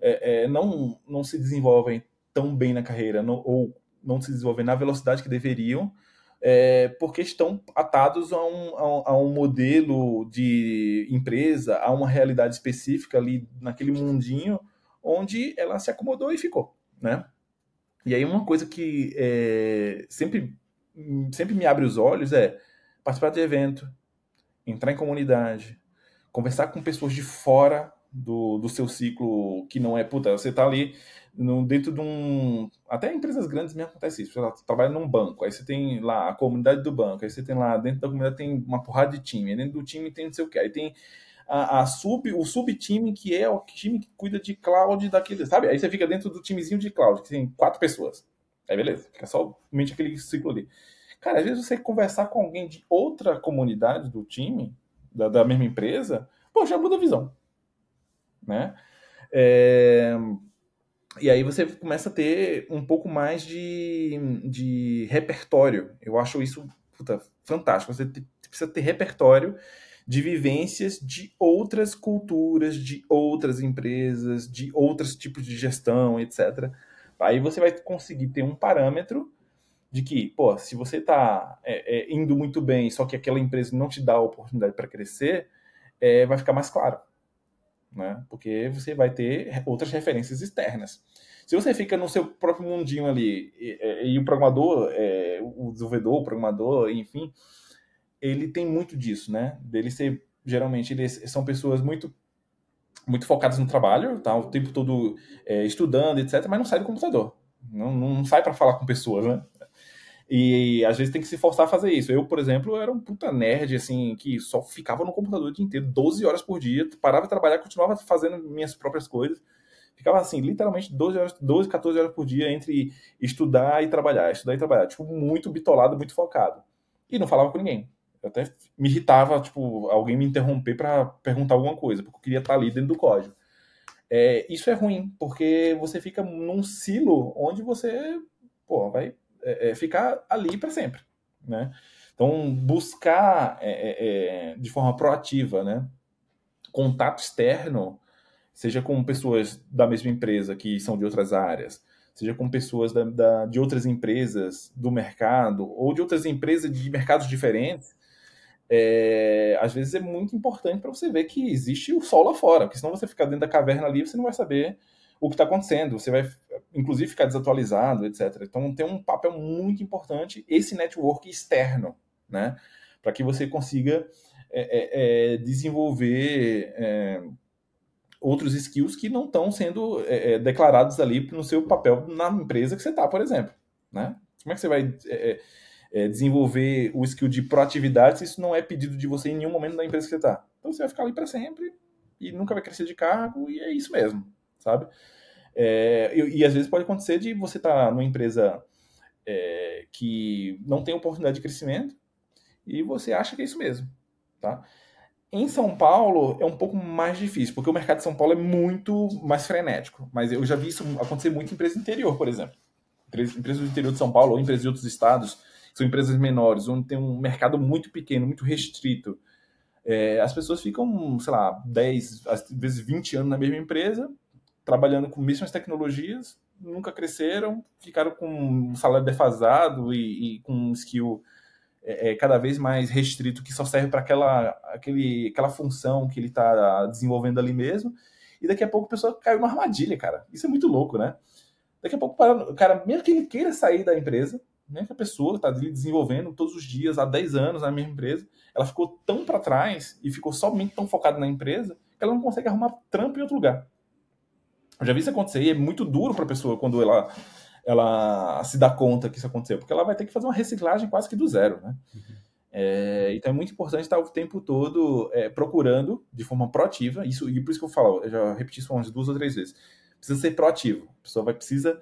é, é, não, não se desenvolvem tão bem na carreira, ou não se desenvolvem na velocidade que deveriam, é, porque estão atados a um, a, a, um modelo de empresa, a uma realidade específica ali naquele mundinho onde ela se acomodou e ficou, né? E aí uma coisa que é, sempre, sempre me abre os olhos é participar de evento, entrar em comunidade, conversar com pessoas de fora do, do seu ciclo que não é, puta, você tá ali no, dentro de um. Até empresas grandes mesmo acontece isso. Você trabalha num banco, aí você tem lá a comunidade do banco, aí você tem lá, dentro da comunidade tem uma porrada de time, dentro do time tem não sei o que, aí tem a, a sub, o sub-time que é o time que cuida de cloud daquele, sabe? Aí você fica dentro do timezinho de cloud, que tem quatro pessoas. Aí beleza, fica somente aquele ciclo ali. Cara, às vezes você conversar com alguém de outra comunidade do time, da, da mesma empresa, pô, já muda a visão. Né? É... E aí você começa a ter um pouco mais de, de repertório. Eu acho isso puta, fantástico. Você precisa ter repertório de vivências de outras culturas, de outras empresas, de outros tipos de gestão, etc. Aí você vai conseguir ter um parâmetro de que, pô, se você está é, é, indo muito bem, só que aquela empresa não te dá a oportunidade para crescer, é, vai ficar mais claro. Né? Porque você vai ter outras referências externas. Se você fica no seu próprio mundinho ali e, e o programador, é, o desenvolvedor, o programador, enfim, ele tem muito disso, né? Dele ser geralmente eles são pessoas muito muito focadas no trabalho, tá? O tempo todo é, estudando, etc. Mas não sai do computador, não, não sai para falar com pessoas, né? E às vezes tem que se forçar a fazer isso. Eu, por exemplo, era um puta nerd, assim, que só ficava no computador o dia inteiro, 12 horas por dia, parava de trabalhar, continuava fazendo minhas próprias coisas. Ficava assim, literalmente 12 horas, 12, 14 horas por dia entre estudar e trabalhar, estudar e trabalhar. Tipo, muito bitolado, muito focado. E não falava com ninguém. Eu até me irritava, tipo, alguém me interromper para perguntar alguma coisa, porque eu queria estar ali dentro do código. É, isso é ruim, porque você fica num silo onde você pô, vai é, é ficar ali para sempre, né? Então, buscar é, é, é, de forma proativa, né? Contato externo, seja com pessoas da mesma empresa que são de outras áreas, seja com pessoas da, da, de outras empresas do mercado ou de outras empresas de mercados diferentes, é, às vezes é muito importante para você ver que existe o sol lá fora, porque senão você ficar dentro da caverna ali, você não vai saber o que está acontecendo, você vai, inclusive, ficar desatualizado, etc. Então, tem um papel muito importante esse network externo, né? Para que você consiga é, é, é desenvolver é, outros skills que não estão sendo é, declarados ali no seu papel na empresa que você está, por exemplo, né? Como é que você vai desenvolver o skill de proatividade se isso não é pedido de você em nenhum momento da empresa que você está. Então você vai ficar ali para sempre e nunca vai crescer de cargo e é isso mesmo, sabe? É, e, e, às vezes pode acontecer de você estar tá numa empresa é, que não tem oportunidade de crescimento e você acha que é isso mesmo, tá? Em São Paulo é um pouco mais difícil, porque o mercado de São Paulo é muito mais frenético. Mas eu já vi isso acontecer muito em empresa interior, por exemplo. Empresas do interior de São Paulo ou empresas de outros estados são empresas menores, onde tem um mercado muito pequeno, muito restrito. É, as pessoas ficam, sei lá, 10, às vezes 20 anos na mesma empresa, trabalhando com mesmas tecnologias, nunca cresceram, ficaram com um salário defasado e, e com um skill é, é, cada vez mais restrito, que só serve para aquela, aquele, aquela função que ele está desenvolvendo ali mesmo. E daqui a pouco a pessoa caiu numa armadilha, cara. Isso é muito louco, né? Daqui a pouco o cara, mesmo que ele queira sair da empresa, né, que a pessoa está desenvolvendo todos os dias há 10 anos na mesma empresa, ela ficou tão para trás e ficou somente tão focada na empresa que ela não consegue arrumar trampo em outro lugar. Eu já vi isso acontecer e é muito duro para a pessoa quando ela ela se dá conta que isso aconteceu? Porque ela vai ter que fazer uma reciclagem quase que do zero, né? Uhum. É, então é muito importante estar o tempo todo é, procurando de forma proativa, isso, e por isso que eu falo, eu já repeti isso umas duas ou três vezes, precisa ser proativo, a pessoa vai precisa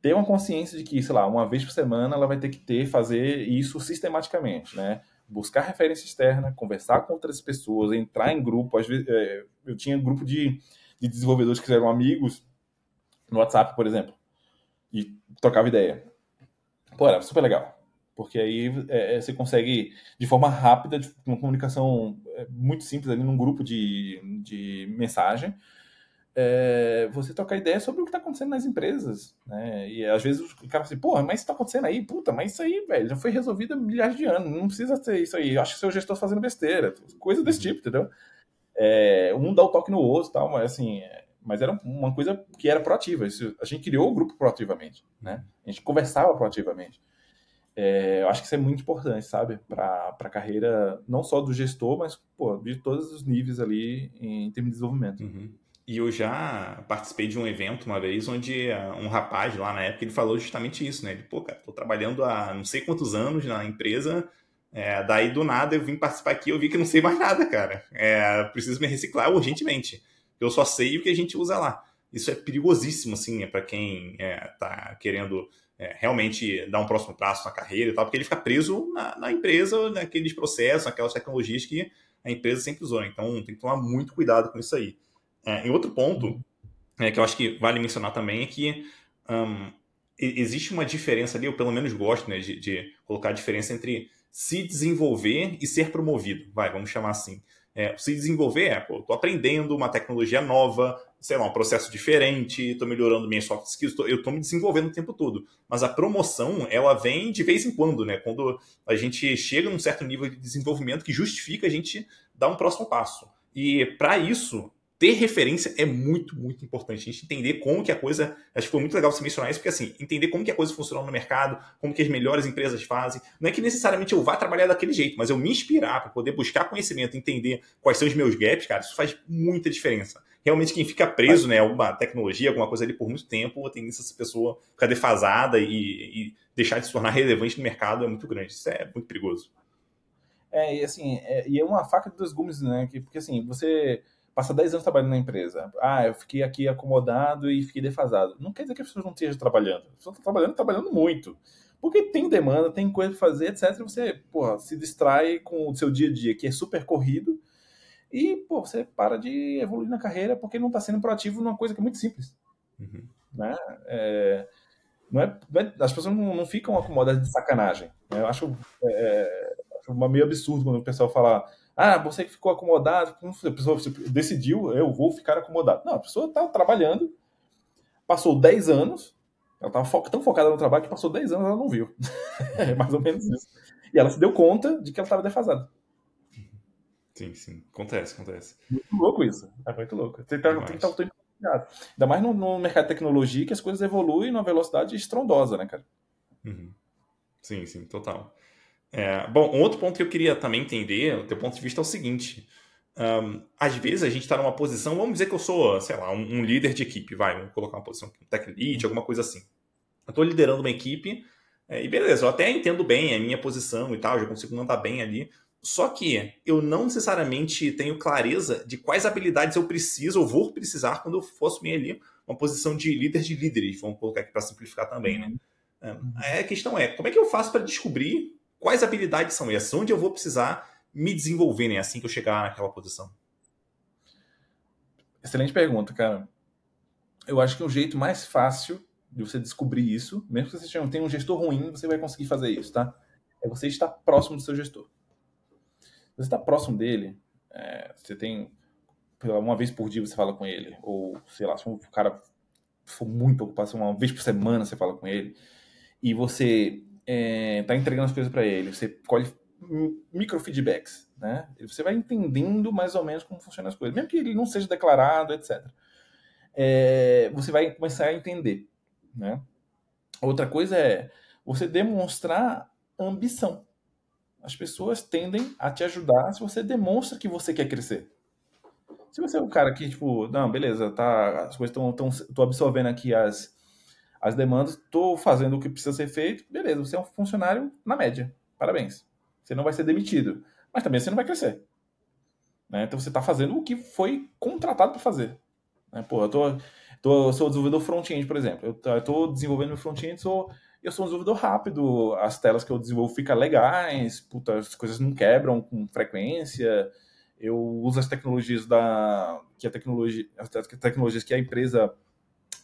ter uma consciência de que, sei lá, uma vez por semana ela vai ter que ter, fazer isso sistematicamente, né? Buscar referência externa, conversar com outras pessoas, entrar em grupo, às vezes, é, eu tinha grupo de, de desenvolvedores que eram amigos no WhatsApp, por exemplo, e trocava ideia. Pô, era super legal porque aí é, é, você consegue, de forma rápida, de uma comunicação é, muito simples ali num grupo de, de mensagem, é, você trocar ideia sobre o que está acontecendo nas empresas, né? E às vezes o cara assim, porra, mas isso está acontecendo aí, puta, mas isso aí, velho, já foi resolvido há milhares de anos, não precisa ter isso aí, acho que seu gestor fazendo besteira, coisa desse tipo, entendeu? É, um dá o toque no outro tal, mas assim, é, mas era uma coisa que era proativa, isso, a gente criou o grupo proativamente, né? A gente conversava proativamente. É, eu acho que isso é muito importante, sabe? Para a carreira, não só do gestor, mas pô, de todos os níveis ali em, termos de desenvolvimento. Uhum. E eu já participei de um evento uma vez onde uh, um rapaz lá na época ele falou justamente isso, né? Ele, pô, cara, tô trabalhando há não sei quantos anos na empresa, é, daí do nada eu vim participar aqui e eu vi que não sei mais nada, cara. É, preciso me reciclar urgentemente. Eu só sei o que a gente usa lá. Isso é perigosíssimo, assim, é para quem é, tá querendo é, realmente dar um próximo passo na carreira e tal, porque ele fica preso na, na, empresa, naqueles processos, naquelas tecnologias que a empresa sempre usou. Então tem que tomar muito cuidado com isso aí. É, em outro ponto, é, que eu acho que vale mencionar também, é que um, existe uma diferença ali, eu pelo menos gosto né, de, de colocar a diferença entre se desenvolver e ser promovido. Vai, vamos chamar assim. É, se desenvolver é, pô, aprendendo uma tecnologia nova, sei lá, um processo diferente, estou melhorando minhas soft skills, tô, eu estou me desenvolvendo o tempo todo. Mas a promoção, ela vem de vez em quando, né? Quando a gente chega num certo nível de desenvolvimento que justifica a gente dar um próximo passo. E para isso, ter referência é muito, muito importante. A gente entender como que a coisa. Acho que foi muito legal você mencionar isso, porque assim, entender como que a coisa funciona no mercado, como que as melhores empresas fazem. Não é que necessariamente eu vá trabalhar daquele jeito, mas eu me inspirar para poder buscar conhecimento, entender quais são os meus gaps, cara, isso faz muita diferença. Realmente, quem fica preso, né, alguma tecnologia, alguma coisa ali por muito tempo, tem essa pessoa ficar defasada e, e deixar de se tornar relevante no mercado é muito grande. Isso é muito perigoso. É, e assim, é, e é uma faca de dois gumes, né? Porque assim, você passa 10 anos trabalhando na empresa. Ah, eu fiquei aqui acomodado e fiquei defasado. Não quer dizer que as pessoas não estejam trabalhando. As pessoas estão trabalhando, trabalhando muito. Porque tem demanda, tem coisa para fazer, etc. Você, porra, se distrai com o seu dia a dia, que é super corrido, e, pô, você para de evoluir na carreira porque não está sendo proativo numa coisa que é muito simples. Uhum. Né? É, não, é, não é, as pessoas não, não, ficam acomodadas de sacanagem. Eu acho, é, acho meio absurdo quando o pessoal fala ah, você que ficou acomodado, a pessoa decidiu, eu vou ficar acomodado. Não, a pessoa está trabalhando, passou 10 anos, ela estava fo tão focada no trabalho que passou 10 anos e ela não viu. [LAUGHS] é mais ou menos isso. E ela se deu conta de que ela estava defasada. Sim, sim. Acontece, acontece. Muito louco isso. É muito louco. Tem que estar, o tempo Ainda mais no, no, mercado de tecnologia que as coisas evoluem numa velocidade estrondosa, né, cara? Uhum. Sim, sim, total. É, bom, um outro ponto que eu queria também entender, o teu ponto de vista é o seguinte. Um, às vezes a gente está numa posição, vamos dizer que eu sou, sei lá, um, um, líder de equipe, vai, vamos colocar uma posição, um tech lead, alguma coisa assim. Eu estou liderando uma equipe é, e beleza, eu até entendo bem a minha posição e tal, já consigo mandar bem ali. Só que eu não necessariamente tenho clareza de quais habilidades eu preciso ou vou precisar quando eu for assumir ali uma posição de líder de líderes, vamos colocar aqui para simplificar também, né? Uhum. É, a questão é, como é que eu faço para descobrir Quais habilidades são essas? Onde eu vou precisar me desenvolver né, assim que eu chegar naquela posição? Excelente pergunta, cara. Eu acho que o jeito mais fácil de você descobrir isso, mesmo que você tenha um gestor ruim, você vai conseguir fazer isso, tá? É você estar próximo do seu gestor. Você está próximo dele, é, você tem uma vez por dia você fala com ele, ou sei lá, se um cara for muito ocupado, uma vez por semana você fala com ele, e você é, tá entregando as coisas para ele, você colhe microfeedbacks, né? Você vai entendendo mais ou menos como funcionam as coisas, mesmo que ele não seja declarado, etc. É, você vai começar a entender, né? Outra coisa é você demonstrar ambição. As pessoas tendem a te ajudar se você demonstra que você quer crescer. Se você é um cara que, tipo, não, beleza, tá, as coisas estão, tô absorvendo aqui as, as demandas, estou fazendo o que precisa ser feito, beleza, você é um funcionário na média, parabéns. Você não vai ser demitido, mas também você não vai crescer. Né? Então você está fazendo o que foi contratado para fazer. Né? Pô, eu, tô, tô, sou desenvolvedor front-end, por exemplo. Eu estou desenvolvendo meu front-end, sou, eu sou um desenvolvedor rápido, as telas que eu desenvolvo ficam legais, puta, as coisas não quebram com frequência, eu uso as tecnologias da que a tecnologia, as tecnologias que a empresa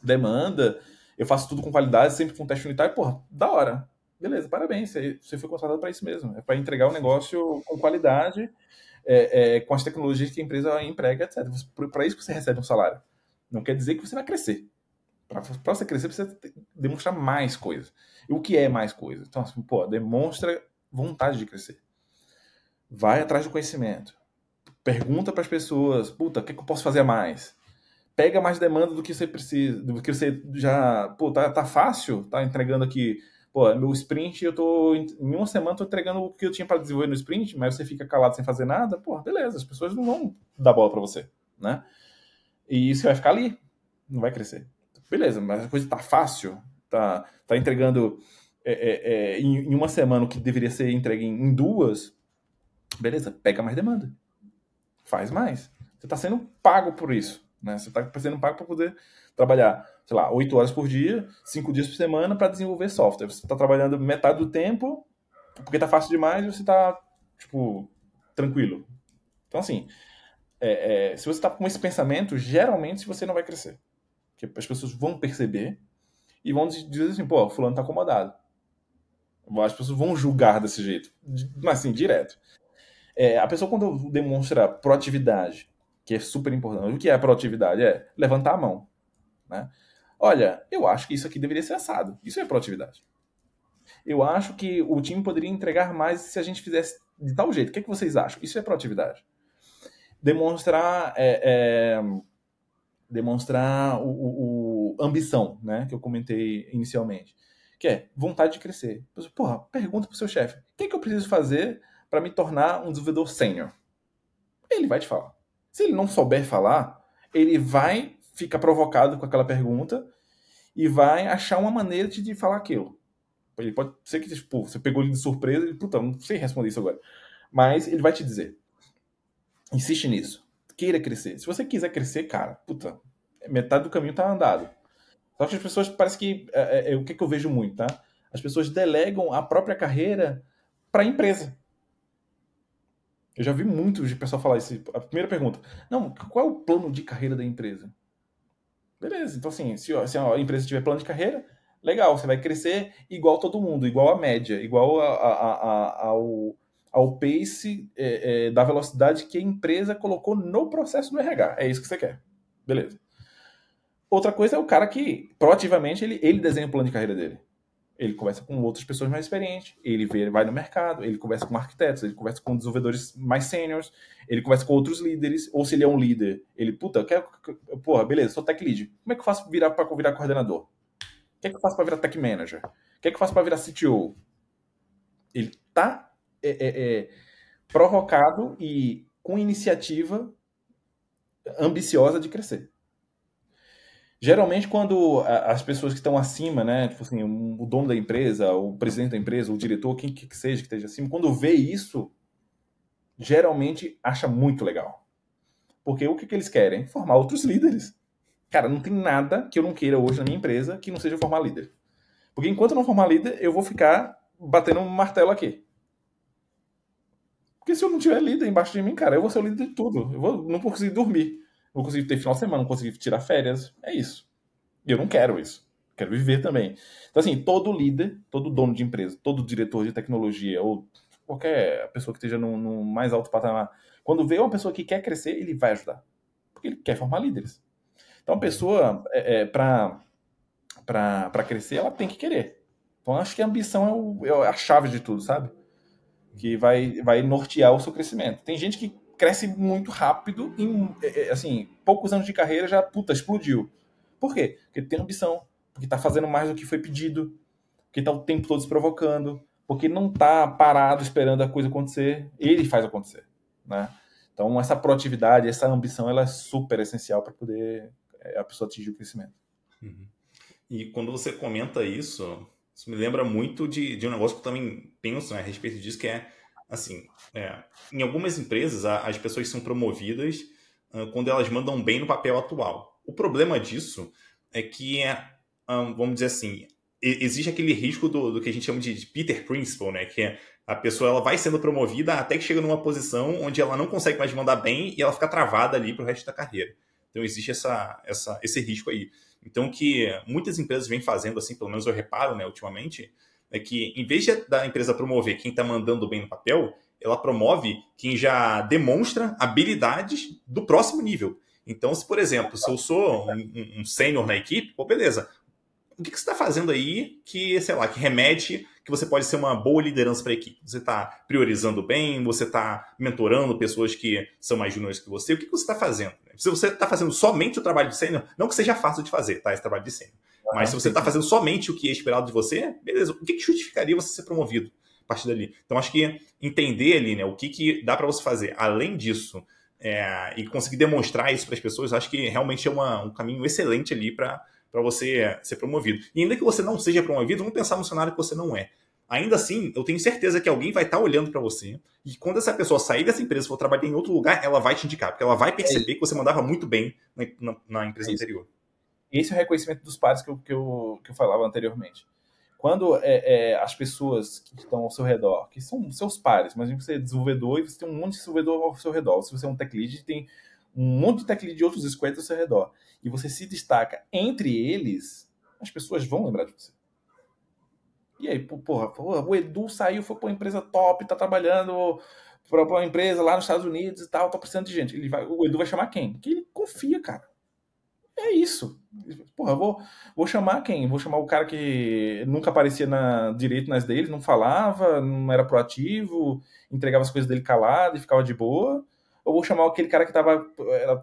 demanda, eu faço tudo com qualidade, sempre com teste unitário, porra, da hora. Beleza, parabéns, você foi contratado para isso mesmo, é para entregar o um negócio com qualidade, é, é, com as tecnologias que a empresa emprega, etc. Para isso que você recebe um salário. Não quer dizer que você vai crescer. Para você crescer, precisa demonstrar mais coisa. E o que é mais coisa? Então, assim, pô, demonstra vontade de crescer. Vai atrás do conhecimento Pergunta para as pessoas, puta, o que, que eu posso fazer mais? Pega mais demanda do que você precisa, do que você já, pô, tá, tá fácil, tá entregando aqui, pô, meu sprint, eu tô, em uma semana tô entregando o que eu tinha para desenvolver no sprint, mas você fica calado sem fazer nada, pô, beleza, as pessoas não vão dar bola para você, né? E você vai ficar ali, não vai crescer. Beleza, mas a coisa tá fácil, tá, tá entregando é, é, é, em, em, uma semana o que deveria ser entregue em, em duas, beleza, pega mais demanda faz mais. Você está sendo pago por isso. Né? Você está sendo pago para poder trabalhar, sei lá, oito horas por dia, cinco dias por semana para desenvolver software. Você está trabalhando metade do tempo porque está fácil demais e você está, tipo, tranquilo. Então, assim, é, é, se você está com esse pensamento, geralmente você não vai crescer. Porque as pessoas vão perceber e vão dizer assim, pô, fulano está acomodado. As pessoas vão julgar desse jeito, mas assim, direto. É, a pessoa, quando demonstra proatividade, que é super importante, o que é proatividade? É levantar a mão. Né? Olha, eu acho que isso aqui deveria ser assado. Isso é proatividade. Eu acho que o time poderia entregar mais se a gente fizesse de tal jeito. O que, é que vocês acham? Isso é proatividade. Demonstrar, é, é, demonstrar o, o, o, ambição, né? Que eu comentei inicialmente. Que é vontade de crescer. Porra, pergunta pro seu chefe: o que, é que eu preciso fazer para me tornar um desenvolvedor sênior? Ele vai te falar. Se ele não souber falar, ele vai ficar provocado com aquela pergunta e vai achar uma maneira de falar aquilo. Ele pode ser que tipo, você pegou ele de surpresa e, puta, não sei responder isso agora. Mas ele vai te dizer. Insiste nisso. Queira crescer. Se você quiser crescer, cara, puta, metade do caminho tá andado. Só que as pessoas, parece que, é, é, é o que, que eu vejo muito, tá? As pessoas delegam a própria carreira para a empresa. Eu já vi muito de pessoal falar isso. A primeira pergunta: Não, qual é o plano de carreira da empresa? Beleza, então assim, se, se a empresa tiver plano de carreira, legal, você vai crescer igual todo mundo, igual a média, igual a, a, a, ao, ao pace é, é, da velocidade que a empresa colocou no processo do RH. É isso que você quer. Beleza. Outra coisa é o cara que, proativamente, ele, ele desenha o plano de carreira dele ele conversa com outras pessoas mais experientes, ele vê, vai no mercado, ele conversa com arquitetos, ele conversa com desenvolvedores mais sêniores, ele conversa com outros líderes, ou se ele é um líder, ele, puta, quer, porra, beleza, sou tech lead. Como é que eu faço virar para virar coordenador? O que é que eu faço para virar tech manager? O que é que eu faço para virar CTO? Ele tá é, é, é, provocado e com iniciativa ambiciosa de crescer. Geralmente, quando as pessoas que estão acima, né, tipo assim, o dono da empresa, o presidente da empresa, o diretor, quem que seja que esteja acima, quando vê isso, geralmente acha muito legal. Porque o que, que eles querem? Formar outros líderes. Cara, não tem nada que eu não queira hoje na minha empresa que não seja formar líder. Porque enquanto eu não formar líder, eu vou ficar batendo um martelo aqui. Porque se eu não tiver líder embaixo de mim, cara, eu vou ser o líder de tudo. Eu vou, não vou conseguir dormir não consegui ter final de semana, não consegui tirar férias. É isso. E eu não quero isso. Quero viver também. Então, assim, todo líder, todo dono de empresa, todo diretor de tecnologia, ou qualquer pessoa que esteja no, no mais alto patamar, quando vê uma pessoa que quer crescer, ele vai ajudar. Porque ele quer formar líderes. Então, a pessoa, é, é, para crescer, ela tem que querer. Então, acho que a ambição é, o, é a chave de tudo, sabe? Que vai, vai nortear o seu crescimento. Tem gente que cresce muito rápido, em é, é, assim, poucos anos de carreira já, puta, explodiu. Por quê? Porque tem ambição, porque está fazendo mais do que foi pedido, porque está o tempo todo se provocando, porque não está parado esperando a coisa acontecer, ele faz acontecer, né? Então, essa proatividade, essa ambição, ela é super essencial para poder é, a pessoa atingir o crescimento. Uhum. E quando você comenta isso, isso me lembra muito de, de um negócio que eu também penso né, a respeito disso, que é, assim, é, em algumas empresas a, as pessoas são promovidas uh, quando elas mandam bem no papel atual. O problema disso é que, um, vamos dizer assim, existe aquele risco do, do, que a gente chama de Peter Principle, né? Que é a pessoa ela vai sendo promovida até que chega numa posição onde ela não consegue mais mandar bem e ela fica travada ali para o resto da carreira. Então existe essa, essa, esse risco aí. Então o que muitas empresas vêm fazendo, assim, pelo menos eu reparo, né, ultimamente, é que em vez de, da empresa promover quem está mandando bem no papel, ela promove quem já demonstra habilidades do próximo nível. Então, se, por exemplo, se eu sou um, um sênior na equipe, pô, beleza o que, que você está fazendo aí que, sei lá, que remete que você pode ser uma boa liderança para a equipe? Você está priorizando bem, você está mentorando pessoas que são mais juniores que você, o que, que você está fazendo? Se você está fazendo somente o trabalho de sênior, não que seja fácil de fazer, tá? Esse trabalho de sênior. Mas se você está fazendo somente o que é esperado de você, beleza, o que, que justificaria você ser promovido a partir dali? Então, acho que entender ali, né, o que, que dá para você fazer além disso é, e conseguir demonstrar isso para as pessoas, acho que realmente é uma, um caminho excelente ali para você ser promovido. E ainda que você não seja promovido, vamos pensar no cenário que você não é. Ainda assim, eu tenho certeza que alguém vai estar tá olhando para você e quando essa pessoa sair dessa empresa e for trabalhar em outro lugar, ela vai te indicar, porque ela vai perceber é que você mandava muito bem na, na, na empresa é anterior. Esse é o reconhecimento dos pares que eu, que eu, que eu falava anteriormente. Quando é, é, as pessoas que estão ao seu redor, que são seus pares, mas você é desenvolvedor e você tem um monte de desenvolvedor ao seu redor. Se você é um tech lead, tem um monte de tech lead de outros squads ao seu redor e você se destaca entre eles, as pessoas vão lembrar de você. E aí, porra, porra o Edu saiu, foi para uma empresa top, tá trabalhando para uma empresa lá nos Estados Unidos e tal, tá precisando de gente. Ele vai, o Edu vai chamar quem? Que ele confia, cara. É isso. Porra, vou, vou chamar quem? Vou chamar o cara que nunca aparecia na, direito nas deles, não falava, não era proativo, entregava as coisas dele calado e ficava de boa ou vou chamar aquele cara que tava,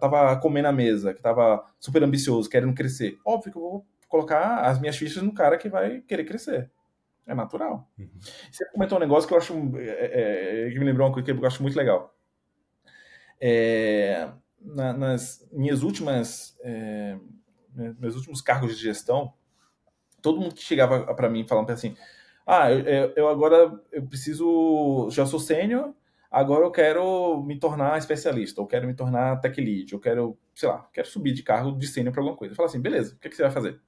tava comendo a mesa, que tava super ambicioso, querendo crescer? Óbvio que eu vou colocar as minhas fichas no cara que vai querer crescer. É natural. Uhum. Você comentou um negócio que eu acho. É, é, que me lembrou uma coisa que eu acho muito legal. É, na, nas minhas últimas. É, meus últimos cargos de gestão, todo mundo que chegava para mim falando assim: Ah, eu, eu agora eu preciso. Já sou sênior agora eu quero me tornar especialista, ou quero me tornar tech lead, ou quero, sei lá, quero subir de cargo de sênior para alguma coisa. Eu assim, beleza, o que, é que você vai fazer?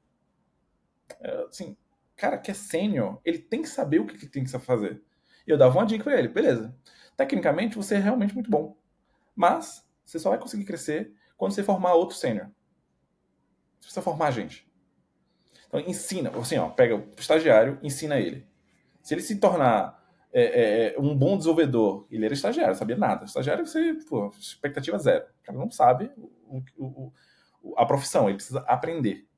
Assim, cara que é sênior, ele tem que saber o que, que tem que fazer. E eu dava uma dica para ele, beleza. Tecnicamente, você é realmente muito bom, mas você só vai conseguir crescer quando você formar outro sênior. Você precisa formar gente. Então, ensina, assim, ó, pega o estagiário, ensina ele. Se ele se tornar é, é, é, um bom desenvolvedor, ele era estagiário, sabia nada. Estagiário, você, pô, expectativa zero. O cara não sabe o, o, o, a profissão, ele precisa aprender.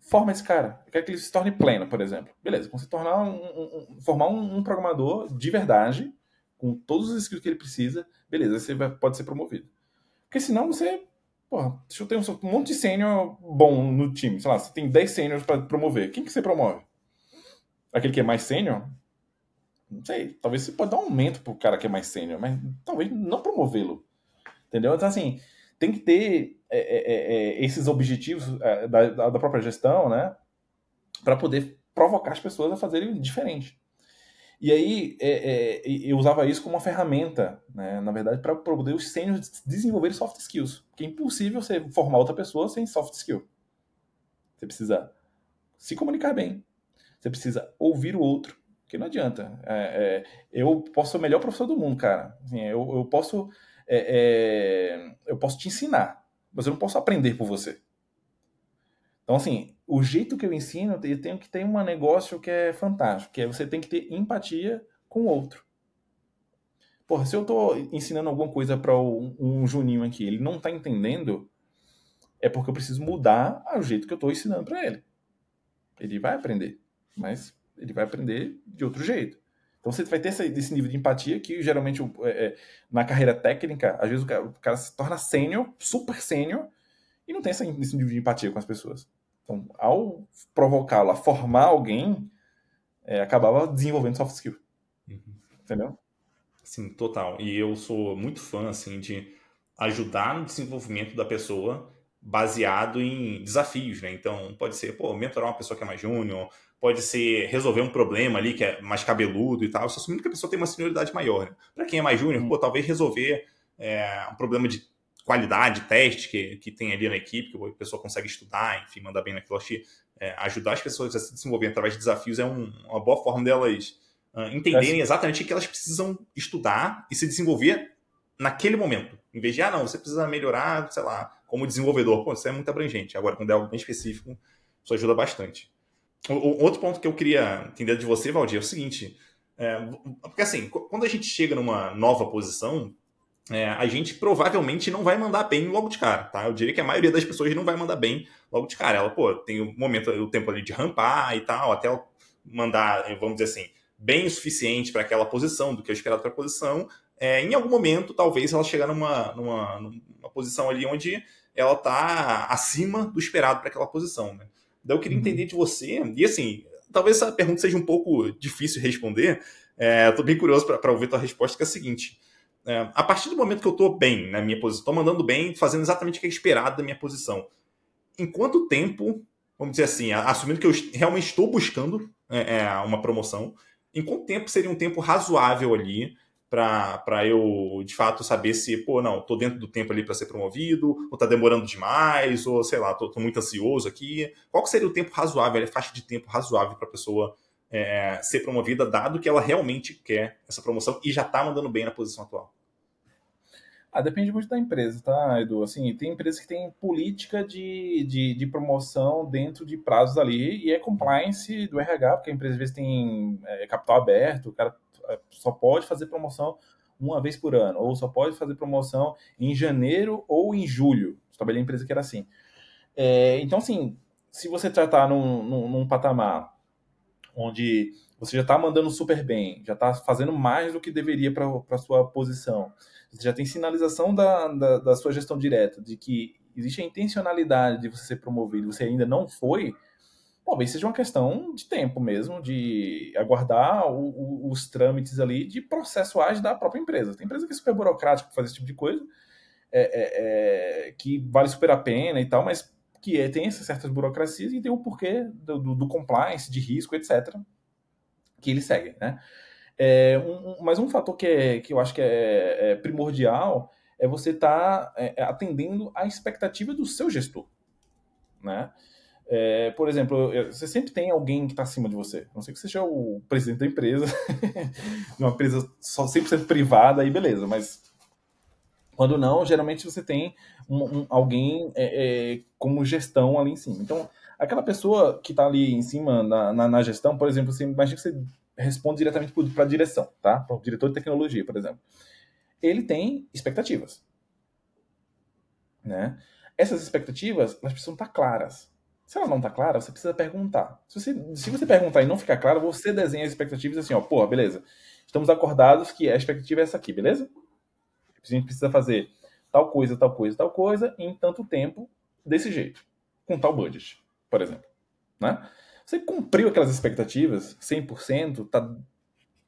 Forma esse cara. Eu quero que ele se torne pleno, por exemplo. Beleza, quando você tornar um, um, formar um, um, programador de verdade, com todos os skills que ele precisa, beleza, você vai, pode ser promovido. Porque senão você. Porra, deixa eu ter um, um monte de sênior bom no time. Sei lá, você tem 10 sêniors para promover. Quem que você promove? Aquele que é mais sênior? Não sei, talvez você pode dar um aumento pro cara que é mais sênior, mas talvez não promovê-lo. Entendeu? Então, assim, tem que ter é, é, é, é esses objetivos é, da, da, própria gestão, né? Para poder provocar as pessoas a fazerem diferente. E aí, é, eu usava isso como uma ferramenta, né? na verdade, para poder os sêniores desenvolverem soft skills. Porque é impossível você formar outra pessoa sem soft skill. Você precisa se comunicar bem. Você precisa ouvir o outro porque não adianta. É, é, eu posso ser o melhor professor do mundo, cara. Assim, eu, eu, posso, é, é, eu posso te ensinar, mas eu não posso aprender por você. Então, assim, o jeito que eu ensino, eu tenho que ter um negócio que é fantástico, que é você tem que ter empatia com o outro. Porra, se eu estou ensinando alguma coisa para um, um Juninho aqui, ele não está entendendo, é porque eu preciso mudar o jeito que eu estou ensinando para ele. Ele vai aprender, mas ele vai aprender de outro jeito. Então você vai ter esse, esse nível de empatia que geralmente é, é, na carreira técnica, às vezes o cara, o cara se torna sênior, super sênior, e não tem esse nível de empatia com as pessoas. Então, ao provocá-lo a formar alguém, é, acabava desenvolvendo soft skill. Uhum. Entendeu? Sim, total. E eu sou muito fã assim de ajudar no desenvolvimento da pessoa baseado em desafios, né? Então, pode ser, pô, mentorar uma pessoa que é mais júnior, pode ser resolver um problema ali que é mais cabeludo e tal, assumindo que a pessoa tem uma senioridade maior. Né? Para quem é mais júnior, uhum. pô, talvez resolver é, um problema de qualidade, teste que, que tem ali na equipe, que a pessoa consegue estudar, enfim, mandar bem naquilo. Acho que é, ajudar as pessoas a se desenvolverem através de desafios é um, uma boa forma delas uh, entenderem exatamente o que elas precisam estudar e se desenvolver naquele momento. Em vez de, ah, não, você precisa melhorar, sei lá, como desenvolvedor. Pô, isso é muito abrangente. Agora, quando é algo bem específico, isso ajuda bastante. O, o outro ponto que eu queria entender de você, Valdir, é o seguinte. É, porque assim, quando a gente chega numa nova posição, é, a gente provavelmente não vai mandar bem logo de cara, tá? Eu diria que a maioria das pessoas não vai mandar bem logo de cara. Ela, pô, tem o momento, o tempo ali de rampar e tal, até ela mandar, vamos dizer assim, bem o suficiente para aquela posição, do que é esperado para a posição. É, em algum momento, talvez ela chegar numa, numa, numa posição ali onde ela está acima do esperado para aquela posição, né? Daí eu queria uhum. entender de você, e assim, talvez essa pergunta seja um pouco difícil de responder, é, Estou bem curioso para ouvir a tua resposta, que é a seguinte é, a partir do momento que eu estou bem na minha posição, estou mandando bem, fazendo exatamente o que é esperado da minha posição, em quanto tempo, vamos dizer assim, assumindo que eu realmente estou buscando é, é, uma promoção, em quanto tempo seria um tempo razoável ali para eu, de fato, saber se, pô, não, estou dentro do tempo ali para ser promovido, ou está demorando demais, ou sei lá, estou muito ansioso aqui. Qual seria o tempo razoável, a faixa de tempo razoável para a pessoa é, ser promovida, dado que ela realmente quer essa promoção e já está mandando bem na posição atual? Ah, depende muito da empresa, tá, Edu? Assim, tem empresas que têm política de, de, de, promoção dentro de prazos ali e é compliance do RH, porque a empresa às vezes tem é, capital aberto, o cara é, só pode fazer promoção uma vez por ano, ou só pode fazer promoção em janeiro ou em julho. Trabalhei em empresa que era assim. É, então, assim, se você tratar num, num, num patamar onde você já está mandando super bem, já está fazendo mais do que deveria para a sua posição, você já tem sinalização da, da, da, sua gestão direta de que existe a intencionalidade de você ser promovido, você ainda não foi, talvez seja uma questão de tempo mesmo, de aguardar o, o, os trâmites ali de processuais da própria empresa. Tem empresa que é super burocrática para fazer esse tipo de coisa, é, é, é, que vale super a pena e tal, mas que é, tem essas certas burocracias e tem o porquê do, do, do compliance, de risco, etc., que eles seguem, né? É, um, um, mas um fator que, é, que eu acho que é, é primordial é você estar tá, é, é, atendendo à expectativa do seu gestor, né? É, por exemplo, você sempre tem alguém que está acima de você. Não sei que seja o presidente da empresa, [LAUGHS] uma empresa só 100% privada, aí beleza, mas quando não, geralmente você tem um, um, alguém é, é, como gestão ali em cima. Então, aquela pessoa que está ali em cima na, na, na, gestão, por exemplo, você imagina que você responde diretamente para a direção, tá? Para o diretor de tecnologia, por exemplo. Ele tem expectativas. Né? Essas expectativas, elas precisam estar tá claras. Se ela não está clara, você precisa perguntar. Se você, se você perguntar e não ficar claro, você desenha as expectativas assim, ó, porra, beleza. Estamos acordados que a expectativa é essa aqui, beleza? A gente precisa fazer tal coisa, tal coisa, tal coisa, em tanto tempo, desse jeito. Com tal budget, por exemplo. Né? Você cumpriu aquelas expectativas 100%, tá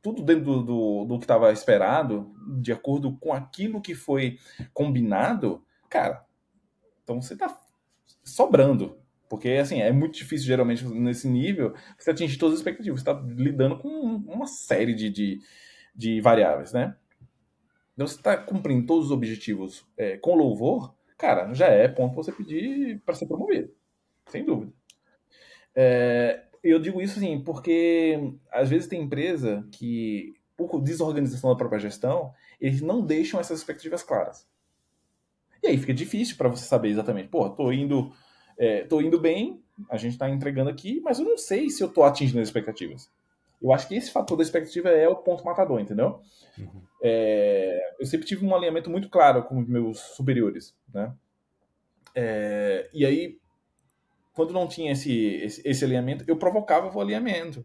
tudo dentro do, do, do que estava esperado, de acordo com aquilo que foi combinado, cara, então você está sobrando. Porque, assim, é muito difícil, geralmente, nesse nível, você atingir todas as expectativas. Você está lidando com uma série de, de, de variáveis, né? Então, você está cumprindo todos os objetivos é, com louvor, cara, já é ponto para você pedir para ser promovido. Sem dúvida. É, eu digo isso assim, porque às vezes tem empresa que, por desorganização da própria gestão, eles não deixam essas expectativas claras. E aí fica difícil para você saber exatamente, pô, tô indo, é, tô indo bem, a gente está entregando aqui, mas eu não sei se eu tô atingindo as expectativas. Eu acho que esse fator da expectativa é o ponto matador, entendeu? Uhum. É, eu sempre tive um alinhamento muito claro com os meus superiores, né? É, e aí, quando não tinha esse, esse, esse, alinhamento, eu provocava o alinhamento.